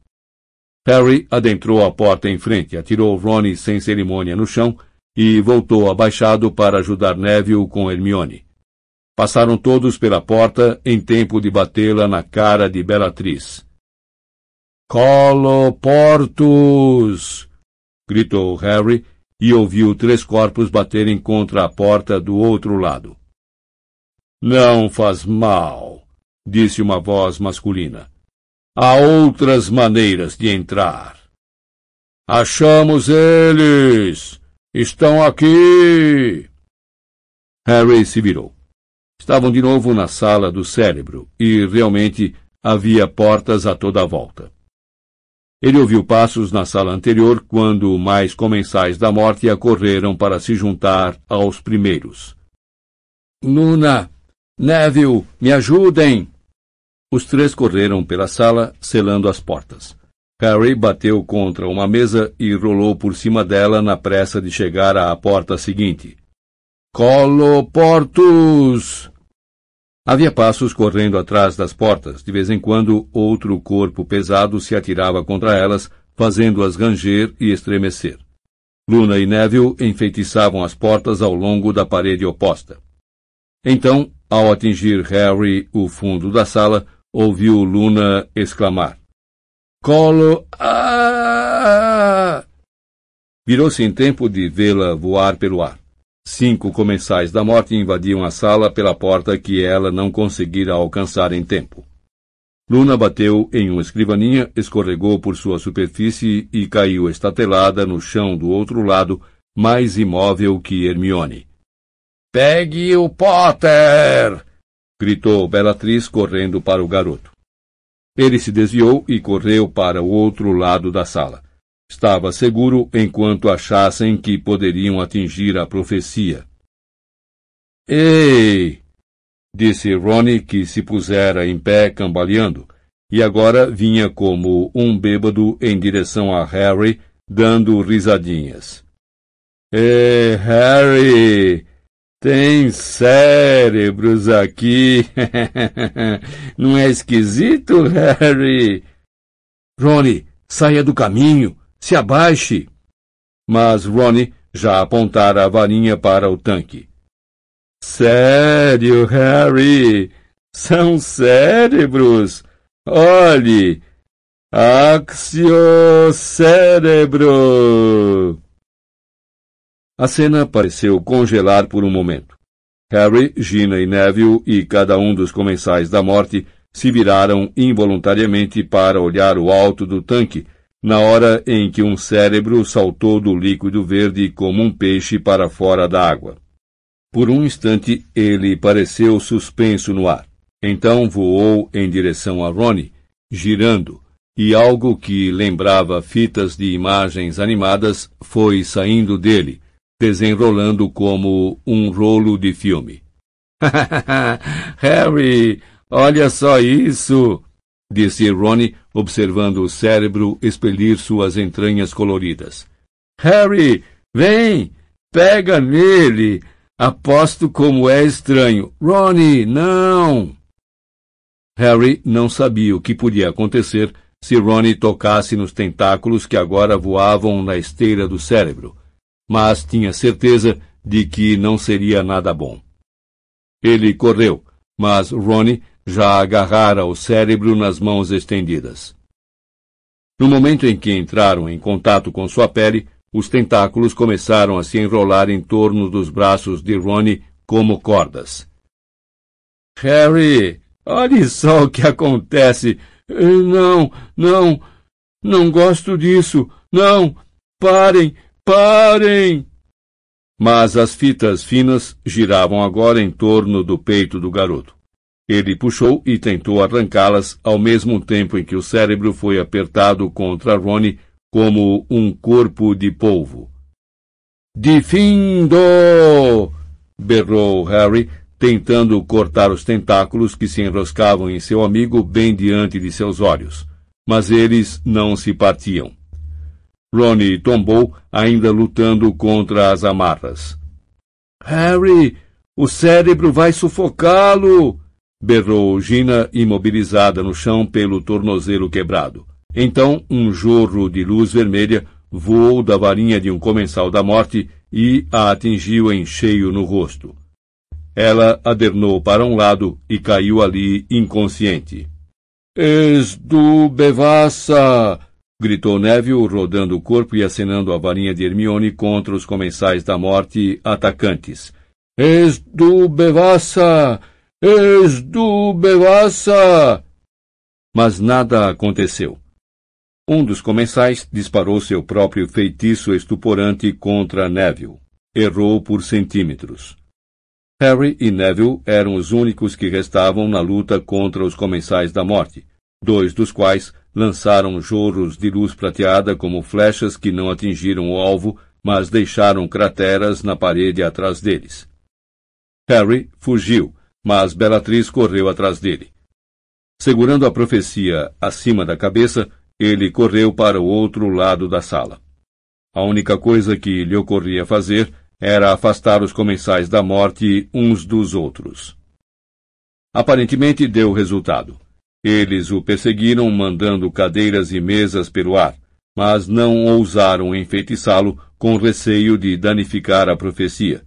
Harry adentrou a porta em frente, atirou Ronnie sem cerimônia no chão e voltou abaixado para ajudar Neville com Hermione. Passaram todos pela porta em tempo de batê-la na cara de Beatriz. Coloportus! gritou Harry e ouviu três corpos baterem contra a porta do outro lado. Não faz mal, disse uma voz masculina. Há outras maneiras de entrar. Achamos eles! Estão aqui! Harry se virou. Estavam de novo na sala do cérebro e realmente havia portas a toda a volta. Ele ouviu passos na sala anterior quando mais comensais da morte acorreram para se juntar aos primeiros. Nuna! Neville! Me ajudem! Os três correram pela sala, selando as portas. Harry bateu contra uma mesa e rolou por cima dela na pressa de chegar à porta seguinte. Coloportus! Havia passos correndo atrás das portas. De vez em quando, outro corpo pesado se atirava contra elas, fazendo-as ranger e estremecer. Luna e Neville enfeitiçavam as portas ao longo da parede oposta. Então, ao atingir Harry o fundo da sala, ouviu Luna exclamar. Colo. Ah! Virou-se em tempo de vê-la voar pelo ar. Cinco comensais da morte invadiam a sala pela porta que ela não conseguira alcançar em tempo. Luna bateu em uma escrivaninha, escorregou por sua superfície e caiu estatelada no chão do outro lado, mais imóvel que Hermione. Pegue o Potter! gritou Bellatrix correndo para o garoto. Ele se desviou e correu para o outro lado da sala. Estava seguro enquanto achassem que poderiam atingir a profecia. Ei! disse Ronnie, que se pusera em pé cambaleando, e agora vinha como um bêbado em direção a Harry, dando risadinhas. É, Harry, tem cérebros aqui. Não é esquisito, Harry? Ronnie, saia do caminho, se abaixe. Mas Ronnie já apontara a varinha para o tanque. Sério, Harry? São cérebros? Olhe! Axio cérebro! A cena pareceu congelar por um momento. Harry, Gina e Neville e cada um dos comensais da morte se viraram involuntariamente para olhar o alto do tanque, na hora em que um cérebro saltou do líquido verde como um peixe para fora da água. Por um instante ele pareceu suspenso no ar. Então voou em direção a Ronnie, girando, e algo que lembrava fitas de imagens animadas foi saindo dele, desenrolando como um rolo de filme. Harry, olha só isso! Disse Ronnie, observando o cérebro expelir suas entranhas coloridas. Harry, vem! Pega nele! Aposto como é estranho. Ronnie, não! Harry não sabia o que podia acontecer se Ronnie tocasse nos tentáculos que agora voavam na esteira do cérebro mas tinha certeza de que não seria nada bom. Ele correu, mas Ronnie já agarrara o cérebro nas mãos estendidas. No momento em que entraram em contato com sua pele, os tentáculos começaram a se enrolar em torno dos braços de Ronnie como cordas. Harry, olhe só o que acontece. Não, não, não gosto disso. Não, parem, Parem! Mas as fitas finas giravam agora em torno do peito do garoto. Ele puxou e tentou arrancá-las ao mesmo tempo em que o cérebro foi apertado contra Ronnie como um corpo de polvo. Difindo! berrou Harry, tentando cortar os tentáculos que se enroscavam em seu amigo bem diante de seus olhos. Mas eles não se partiam. Ronnie tombou, ainda lutando contra as amarras. Harry, o cérebro vai sufocá-lo! Berrou Gina, imobilizada no chão pelo tornozelo quebrado. Então, um jorro de luz vermelha voou da varinha de um comensal da morte e a atingiu em cheio no rosto. Ela adernou para um lado e caiu ali inconsciente. Esdu Bevassa! gritou Neville, rodando o corpo e acenando a varinha de Hermione contra os comensais da morte atacantes. Esdu Bevassa! Esdu Bevassa! Mas nada aconteceu. Um dos comensais disparou seu próprio feitiço estuporante contra Neville. Errou por centímetros. Harry e Neville eram os únicos que restavam na luta contra os comensais da morte, dois dos quais lançaram jorros de luz prateada como flechas que não atingiram o alvo, mas deixaram crateras na parede atrás deles. Harry fugiu, mas Bellatrix correu atrás dele. Segurando a profecia acima da cabeça, ele correu para o outro lado da sala. A única coisa que lhe ocorria fazer era afastar os comensais da morte uns dos outros. Aparentemente deu resultado. Eles o perseguiram mandando cadeiras e mesas pelo ar, mas não ousaram enfeitiçá-lo com receio de danificar a profecia.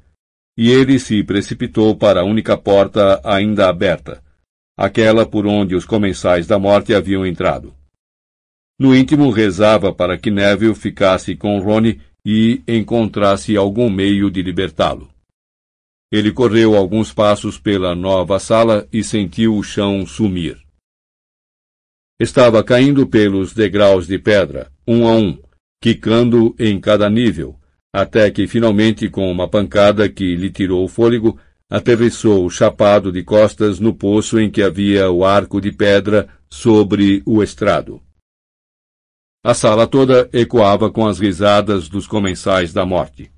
E ele se precipitou para a única porta ainda aberta, aquela por onde os comensais da morte haviam entrado. No íntimo rezava para que Neville ficasse com Rony e encontrasse algum meio de libertá-lo. Ele correu alguns passos pela nova sala e sentiu o chão sumir. Estava caindo pelos degraus de pedra, um a um, quicando em cada nível, até que finalmente, com uma pancada que lhe tirou o fôlego, aterrissou chapado de costas no poço em que havia o arco de pedra sobre o estrado. A sala toda ecoava com as risadas dos comensais da morte.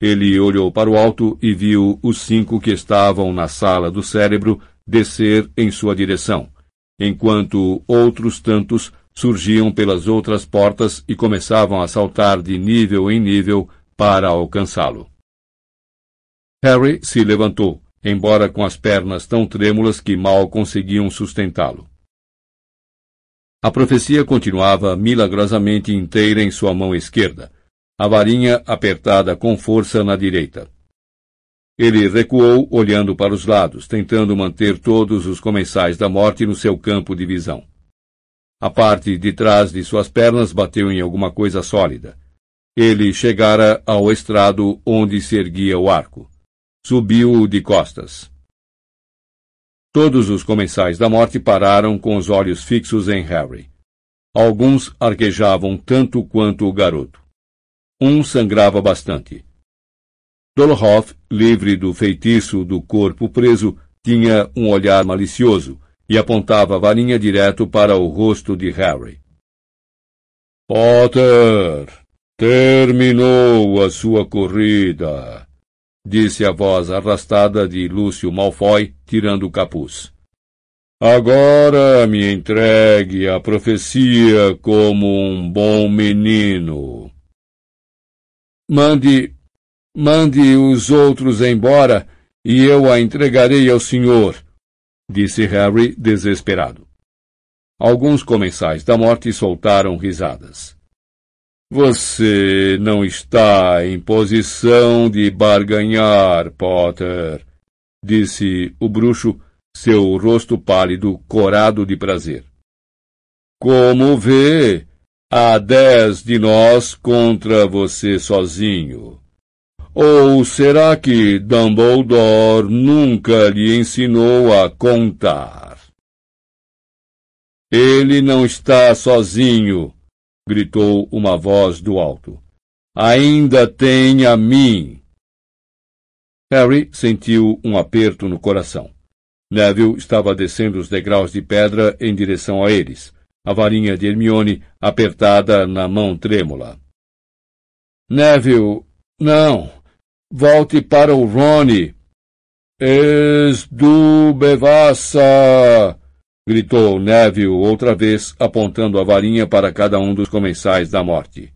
Ele olhou para o alto e viu os cinco que estavam na sala do cérebro descer em sua direção enquanto outros tantos surgiam pelas outras portas e começavam a saltar de nível em nível para alcançá-lo. Harry se levantou, embora com as pernas tão trêmulas que mal conseguiam sustentá-lo. A profecia continuava milagrosamente inteira em sua mão esquerda, a varinha apertada com força na direita. Ele recuou, olhando para os lados, tentando manter todos os comensais da morte no seu campo de visão. A parte de trás de suas pernas bateu em alguma coisa sólida. Ele chegara ao estrado onde se erguia o arco. Subiu-o de costas. Todos os comensais da morte pararam com os olhos fixos em Harry. Alguns arquejavam tanto quanto o garoto. Um sangrava bastante. Dolohoff, livre do feitiço do corpo preso, tinha um olhar malicioso e apontava a varinha direto para o rosto de Harry. Potter, terminou a sua corrida, disse a voz arrastada de Lúcio Malfoy, tirando o capuz. Agora me entregue a profecia como um bom menino. Mande Mande os outros embora e eu a entregarei ao senhor, disse Harry desesperado. Alguns comensais da morte soltaram risadas. Você não está em posição de barganhar, Potter, disse o bruxo, seu rosto pálido corado de prazer. Como vê, há dez de nós contra você sozinho. Ou será que Dumbledore nunca lhe ensinou a contar? Ele não está sozinho, gritou uma voz do alto. Ainda tem a mim. Harry sentiu um aperto no coração. Neville estava descendo os degraus de pedra em direção a eles, a varinha de Hermione apertada na mão trêmula. Neville, não! Volte para o Rony. Esdu Bevassa! Gritou Neville outra vez, apontando a varinha para cada um dos comensais da morte.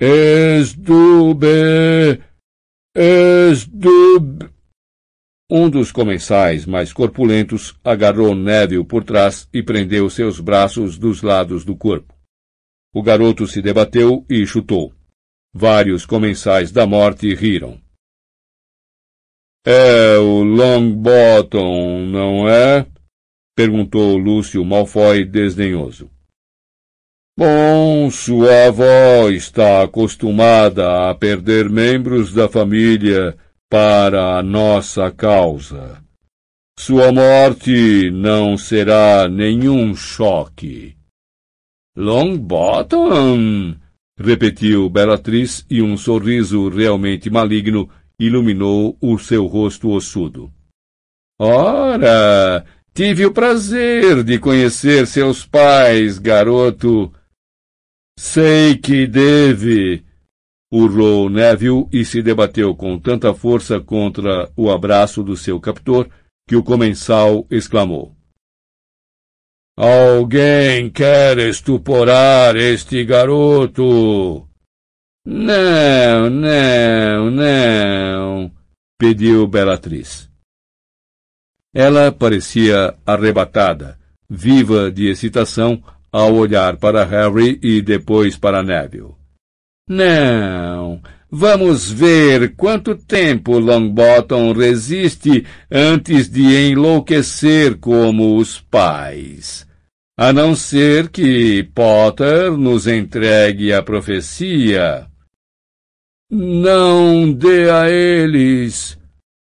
Esdube! Esdube! Um dos comensais mais corpulentos agarrou Neville por trás e prendeu seus braços dos lados do corpo. O garoto se debateu e chutou. Vários comensais da morte riram. É o Longbottom, não é? Perguntou Lúcio Malfoy desdenhoso. Bom, sua avó está acostumada a perder membros da família para a nossa causa. Sua morte não será nenhum choque. Longbottom! repetiu Bellatrix e um sorriso realmente maligno iluminou o seu rosto ossudo. Ora, tive o prazer de conhecer seus pais, garoto. Sei que deve, urrou Neville e se debateu com tanta força contra o abraço do seu captor que o comensal exclamou. Alguém quer estuporar este garoto? Não, não, não, pediu Bellatrix. Ela parecia arrebatada, viva de excitação, ao olhar para Harry e depois para Neville. Não, vamos ver quanto tempo Longbottom resiste antes de enlouquecer como os pais. A não ser que Potter nos entregue a profecia. Não dê a eles!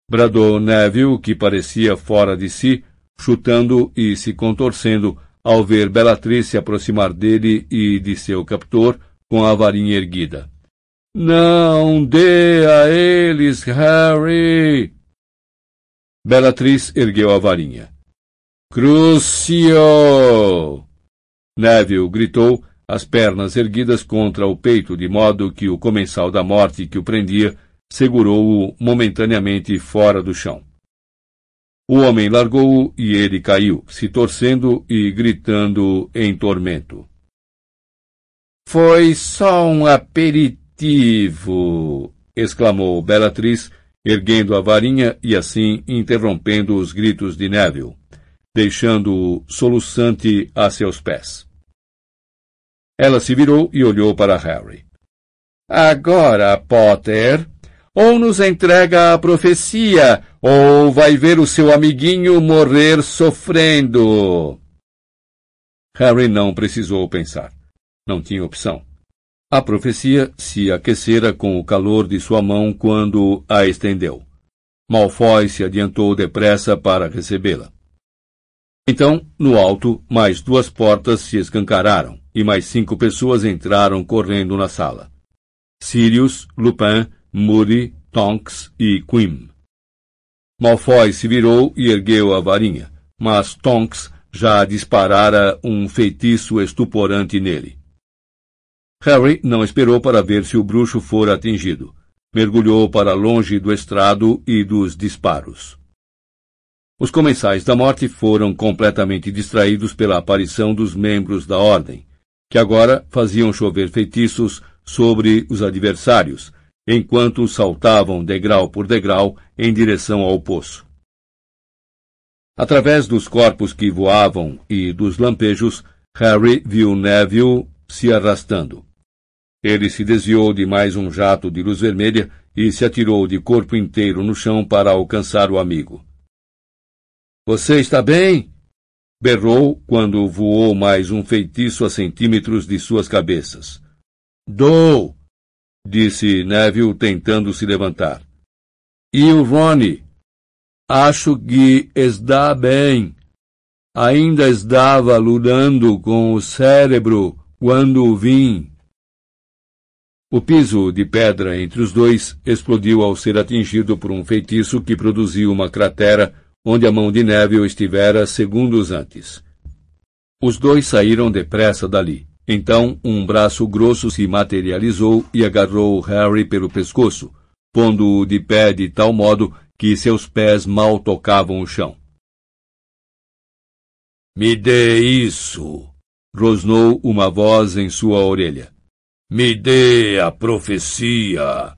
Bradou Neville, que parecia fora de si, chutando e se contorcendo ao ver Bellatrix se aproximar dele e de seu captor com a varinha erguida. Não dê a eles, Harry! Bellatrix ergueu a varinha. Crucio! Neville gritou, as pernas erguidas contra o peito de modo que o comensal da morte que o prendia segurou-o momentaneamente fora do chão. O homem largou-o e ele caiu, se torcendo e gritando em tormento. Foi só um aperitivo! exclamou Bellatrix, erguendo a varinha e assim interrompendo os gritos de Neville, deixando-o soluçante a seus pés. Ela se virou e olhou para Harry. Agora, Potter, ou nos entrega a profecia, ou vai ver o seu amiguinho morrer sofrendo. Harry não precisou pensar. Não tinha opção. A profecia se aquecera com o calor de sua mão quando a estendeu. Malfoy se adiantou depressa para recebê-la. Então, no alto, mais duas portas se escancararam e mais cinco pessoas entraram correndo na sala. Sirius, Lupin, Moody, Tonks e Quim. Malfoy se virou e ergueu a varinha, mas Tonks já disparara um feitiço estuporante nele. Harry não esperou para ver se o bruxo fora atingido. Mergulhou para longe do estrado e dos disparos. Os comensais da morte foram completamente distraídos pela aparição dos membros da ordem, que agora faziam chover feitiços sobre os adversários, enquanto saltavam degrau por degrau em direção ao poço. Através dos corpos que voavam e dos lampejos, Harry viu Neville se arrastando. Ele se desviou de mais um jato de luz vermelha e se atirou de corpo inteiro no chão para alcançar o amigo. Você está bem? berrou quando voou mais um feitiço a centímetros de suas cabeças. Dou! Disse Neville tentando se levantar. E o Ronnie? Acho que está bem. Ainda estava lutando com o cérebro quando vim. O piso de pedra entre os dois explodiu ao ser atingido por um feitiço que produziu uma cratera onde a mão de Neville estivera segundos antes. Os dois saíram depressa dali. Então, um braço grosso se materializou e agarrou Harry pelo pescoço, pondo-o de pé de tal modo que seus pés mal tocavam o chão. Me dê isso! rosnou uma voz em sua orelha. Me dê a profecia!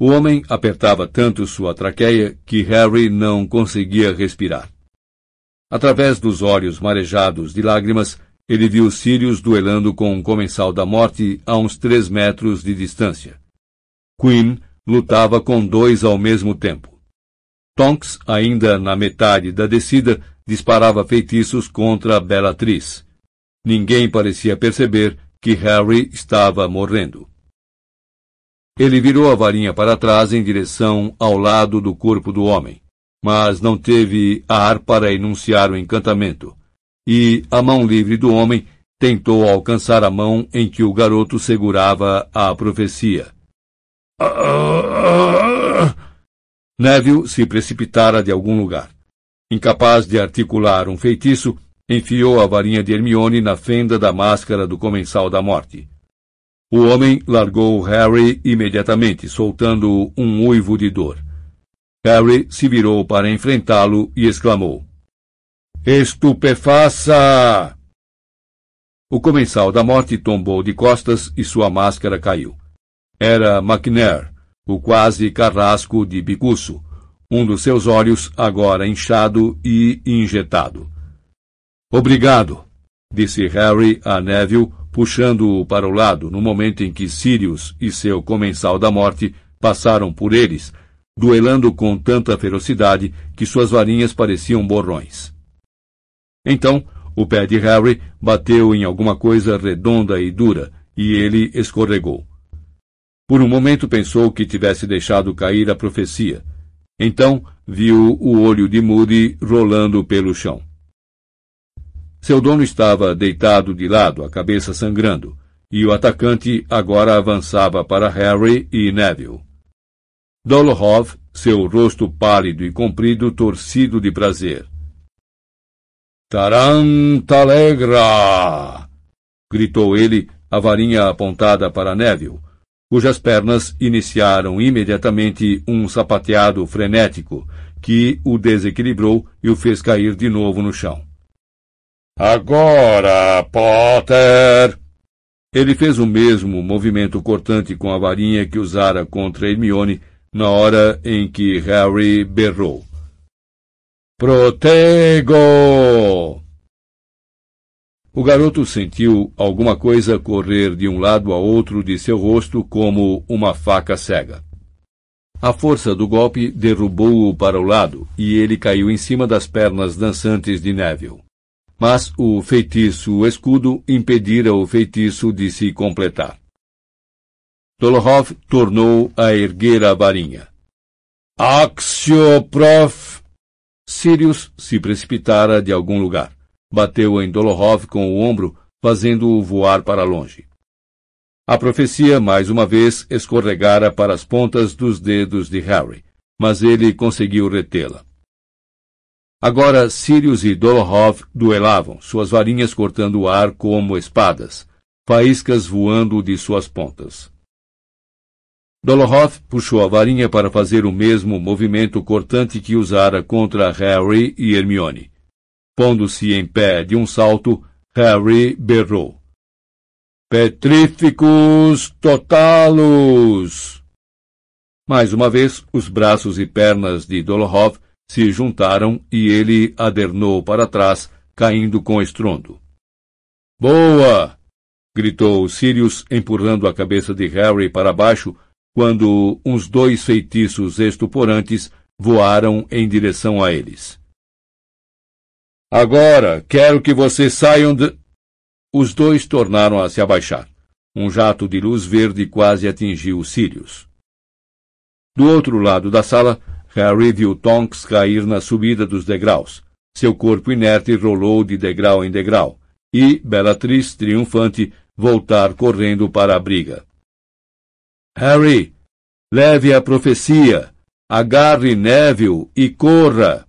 O homem apertava tanto sua traqueia que Harry não conseguia respirar. Através dos olhos marejados de lágrimas, ele viu Sirius duelando com um comensal da morte a uns três metros de distância. Quinn lutava com dois ao mesmo tempo. Tonks, ainda na metade da descida, disparava feitiços contra Bellatrix. Ninguém parecia perceber que Harry estava morrendo. Ele virou a varinha para trás em direção ao lado do corpo do homem, mas não teve ar para enunciar o encantamento, e a mão livre do homem tentou alcançar a mão em que o garoto segurava a profecia. Neville se precipitara de algum lugar. Incapaz de articular um feitiço, enfiou a varinha de Hermione na fenda da máscara do comensal da morte. O homem largou Harry imediatamente, soltando um uivo de dor. Harry se virou para enfrentá-lo e exclamou: Estupefaça! O comensal da morte tombou de costas e sua máscara caiu. Era McNair, o quase carrasco de Bicuço, um dos seus olhos agora inchado e injetado. Obrigado, disse Harry a Neville, puxando-o para o lado no momento em que Sirius e seu comensal da morte passaram por eles, duelando com tanta ferocidade que suas varinhas pareciam borrões. Então, o pé de Harry bateu em alguma coisa redonda e dura, e ele escorregou. Por um momento pensou que tivesse deixado cair a profecia. Então, viu o olho de Moody rolando pelo chão. Seu dono estava deitado de lado, a cabeça sangrando, e o atacante agora avançava para Harry e Neville. Dolohov, seu rosto pálido e comprido, torcido de prazer. Tarantalegra! gritou ele, a varinha apontada para Neville, cujas pernas iniciaram imediatamente um sapateado frenético que o desequilibrou e o fez cair de novo no chão. Agora, Potter! Ele fez o mesmo movimento cortante com a varinha que usara contra Hermione na hora em que Harry berrou. Protego! O garoto sentiu alguma coisa correr de um lado a outro de seu rosto como uma faca cega. A força do golpe derrubou-o para o lado e ele caiu em cima das pernas dançantes de Neville. Mas o feitiço escudo impedira o feitiço de se completar. Dolohov tornou a erguer a varinha. Axio prof! Sirius se precipitara de algum lugar bateu em Dolohov com o ombro, fazendo-o voar para longe. A profecia, mais uma vez, escorregara para as pontas dos dedos de Harry, mas ele conseguiu retê-la. Agora Sirius e Dolohov duelavam, suas varinhas cortando o ar como espadas, faíscas voando de suas pontas. Dolohov puxou a varinha para fazer o mesmo movimento cortante que usara contra Harry e Hermione. Pondo-se em pé de um salto, Harry berrou. Petríficos totalos! Mais uma vez, os braços e pernas de Dolohov se juntaram e ele adernou para trás, caindo com estrondo. Boa! gritou Sirius, empurrando a cabeça de Harry para baixo, quando uns dois feitiços estuporantes voaram em direção a eles. Agora, quero que vocês saiam de. Os dois tornaram a se abaixar. Um jato de luz verde quase atingiu Sirius. Do outro lado da sala, Harry viu Tonks cair na subida dos degraus. Seu corpo inerte rolou de degrau em degrau, e Bellatrix, triunfante, voltar correndo para a briga. Harry, leve a profecia, agarre Neville e corra!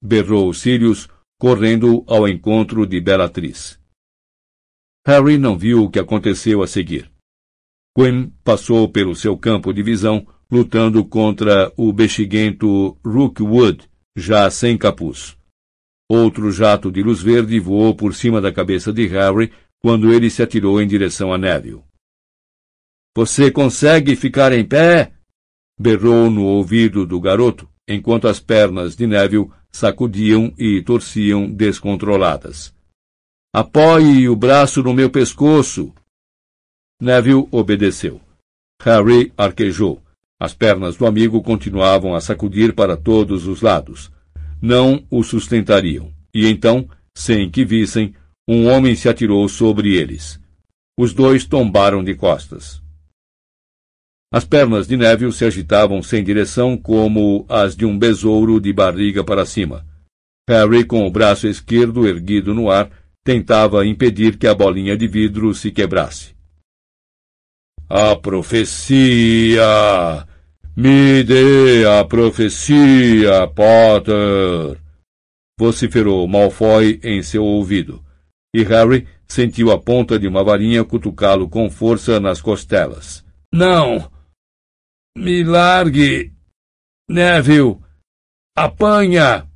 berrou Sirius, correndo ao encontro de Bellatrix. Harry não viu o que aconteceu a seguir. Gwen passou pelo seu campo de visão, lutando contra o bexiguento Rookwood, já sem capuz. Outro jato de luz verde voou por cima da cabeça de Harry quando ele se atirou em direção a Neville. Você consegue ficar em pé? berrou no ouvido do garoto, enquanto as pernas de Neville sacudiam e torciam descontroladas. Apoie o braço no meu pescoço. Neville obedeceu. Harry arquejou. As pernas do amigo continuavam a sacudir para todos os lados. Não o sustentariam. E então, sem que vissem, um homem se atirou sobre eles. Os dois tombaram de costas. As pernas de Neville se agitavam sem direção como as de um besouro de barriga para cima. Harry, com o braço esquerdo erguido no ar, tentava impedir que a bolinha de vidro se quebrasse. A profecia! Me dê a profecia, Potter! vociferou Malfoy em seu ouvido, e Harry sentiu a ponta de uma varinha cutucá-lo com força nas costelas. Não! Me largue! Neville! Apanha!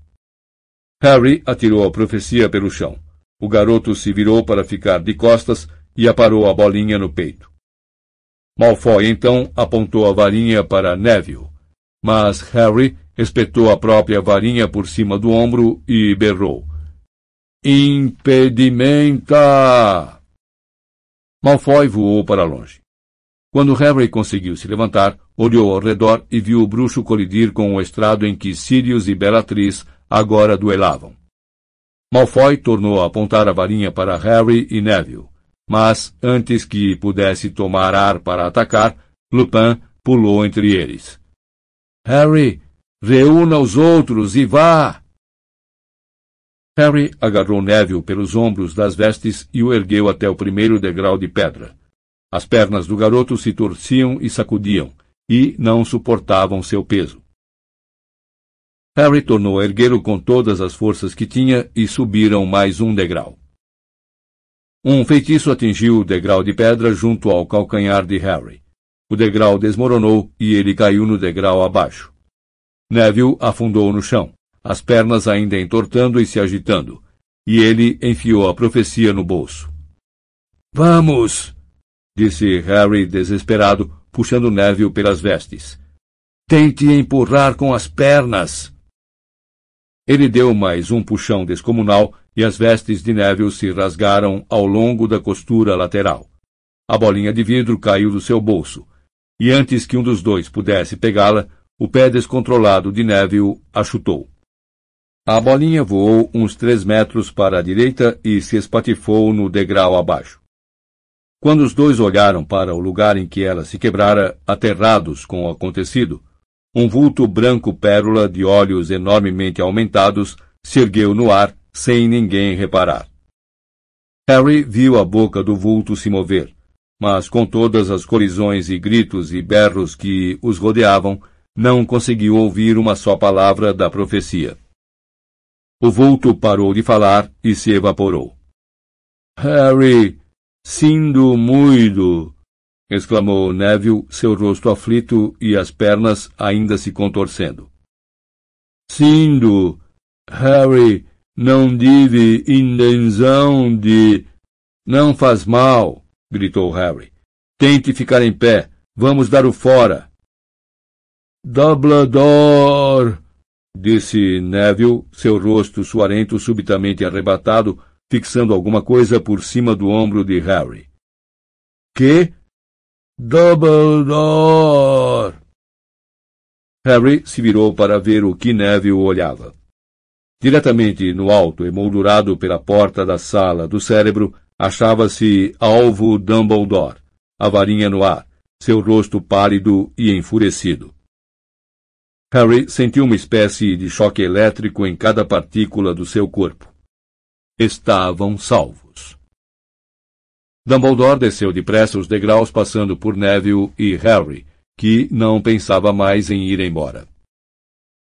Harry atirou a profecia pelo chão. O garoto se virou para ficar de costas e aparou a bolinha no peito. Malfoy então apontou a varinha para Neville, mas Harry espetou a própria varinha por cima do ombro e berrou. Impedimenta! Malfoy voou para longe. Quando Harry conseguiu se levantar, olhou ao redor e viu o bruxo colidir com o estrado em que Sirius e Bellatrix agora duelavam. Malfoy tornou a apontar a varinha para Harry e Neville, mas antes que pudesse tomar ar para atacar, Lupin pulou entre eles. Harry, reúna os outros e vá! Harry agarrou Neville pelos ombros das vestes e o ergueu até o primeiro degrau de pedra. As pernas do garoto se torciam e sacudiam, e não suportavam seu peso. Harry tornou a erguê-lo com todas as forças que tinha e subiram mais um degrau. Um feitiço atingiu o degrau de pedra junto ao calcanhar de Harry. O degrau desmoronou e ele caiu no degrau abaixo. Neville afundou no chão, as pernas ainda entortando e se agitando, e ele enfiou a profecia no bolso. Vamos! Disse Harry desesperado, puxando Neville pelas vestes. Tente empurrar com as pernas! Ele deu mais um puxão descomunal e as vestes de Neville se rasgaram ao longo da costura lateral. A bolinha de vidro caiu do seu bolso, e antes que um dos dois pudesse pegá-la, o pé descontrolado de Neville a chutou. A bolinha voou uns três metros para a direita e se espatifou no degrau abaixo. Quando os dois olharam para o lugar em que ela se quebrara, aterrados com o acontecido, um vulto branco pérola de olhos enormemente aumentados se ergueu no ar sem ninguém reparar. Harry viu a boca do vulto se mover, mas com todas as colisões e gritos e berros que os rodeavam, não conseguiu ouvir uma só palavra da profecia. O vulto parou de falar e se evaporou. Harry, Sindo muito! exclamou Neville, seu rosto aflito e as pernas ainda se contorcendo. Sindo! Harry, não tive intenção de. Não faz mal, gritou Harry. Tente ficar em pé. Vamos dar o fora. Dumbledore! disse Neville, seu rosto suarento subitamente arrebatado, fixando alguma coisa por cima do ombro de Harry. Que? Dumbledore! Harry se virou para ver o que Neville olhava. Diretamente no alto, emoldurado pela porta da sala do cérebro, achava-se alvo Dumbledore, a varinha no ar, seu rosto pálido e enfurecido. Harry sentiu uma espécie de choque elétrico em cada partícula do seu corpo estavam salvos. Dumbledore desceu depressa os degraus passando por Neville e Harry, que não pensava mais em ir embora.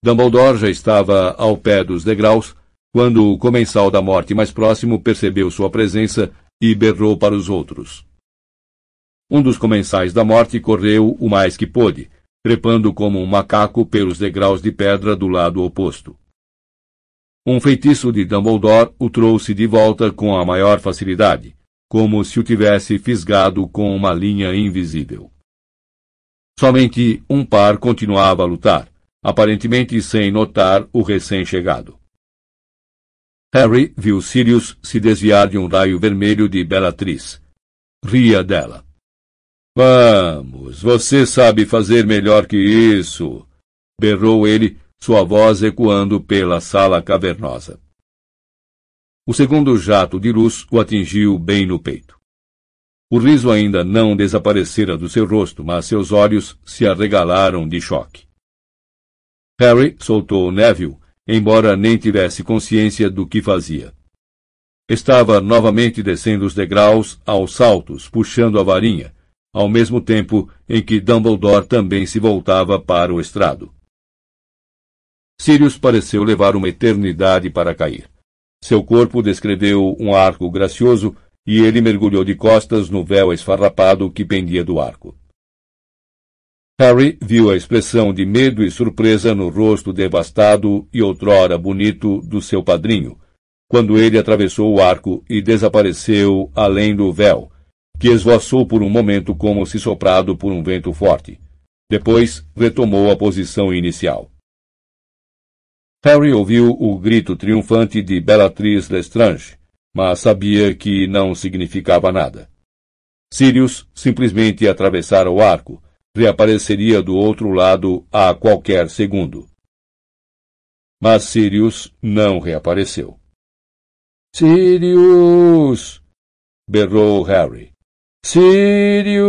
Dumbledore já estava ao pé dos degraus quando o comensal da morte mais próximo percebeu sua presença e berrou para os outros. Um dos comensais da morte correu o mais que pôde, trepando como um macaco pelos degraus de pedra do lado oposto. Um feitiço de Dumbledore o trouxe de volta com a maior facilidade, como se o tivesse fisgado com uma linha invisível. Somente um par continuava a lutar, aparentemente sem notar o recém-chegado. Harry viu Sirius se desviar de um raio vermelho de Bellatrix. Ria dela. Vamos, você sabe fazer melhor que isso! berrou ele, sua voz ecoando pela sala cavernosa. O segundo jato de luz o atingiu bem no peito. O riso ainda não desaparecera do seu rosto, mas seus olhos se arregalaram de choque. Harry soltou Neville, embora nem tivesse consciência do que fazia. Estava novamente descendo os degraus aos saltos, puxando a varinha, ao mesmo tempo em que Dumbledore também se voltava para o estrado. Sirius pareceu levar uma eternidade para cair. Seu corpo descreveu um arco gracioso e ele mergulhou de costas no véu esfarrapado que pendia do arco. Harry viu a expressão de medo e surpresa no rosto devastado e outrora bonito do seu padrinho, quando ele atravessou o arco e desapareceu além do véu, que esvoaçou por um momento como se soprado por um vento forte. Depois retomou a posição inicial. Harry ouviu o grito triunfante de Bellatrix Lestrange, mas sabia que não significava nada. Sirius simplesmente atravessara o arco, reapareceria do outro lado a qualquer segundo. Mas Sirius não reapareceu. Sirius! berrou Harry. Sirius!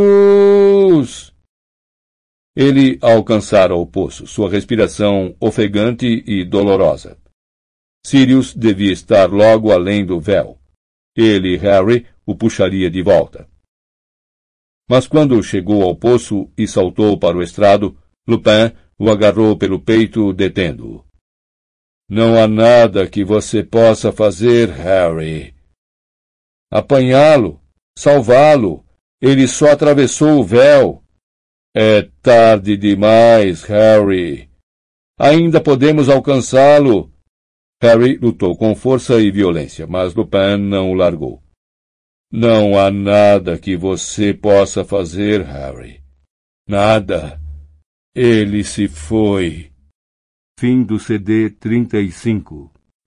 Ele alcançara o poço, sua respiração ofegante e dolorosa. Sirius devia estar logo além do véu. Ele, Harry, o puxaria de volta. Mas quando chegou ao poço e saltou para o estrado, Lupin o agarrou pelo peito, detendo-o. Não há nada que você possa fazer, Harry. Apanhá-lo, salvá-lo. Ele só atravessou o véu. É tarde demais, Harry. Ainda podemos alcançá-lo. Harry lutou com força e violência, mas Lupin não o largou. Não há nada que você possa fazer, Harry. Nada. Ele se foi. Fim do CD 35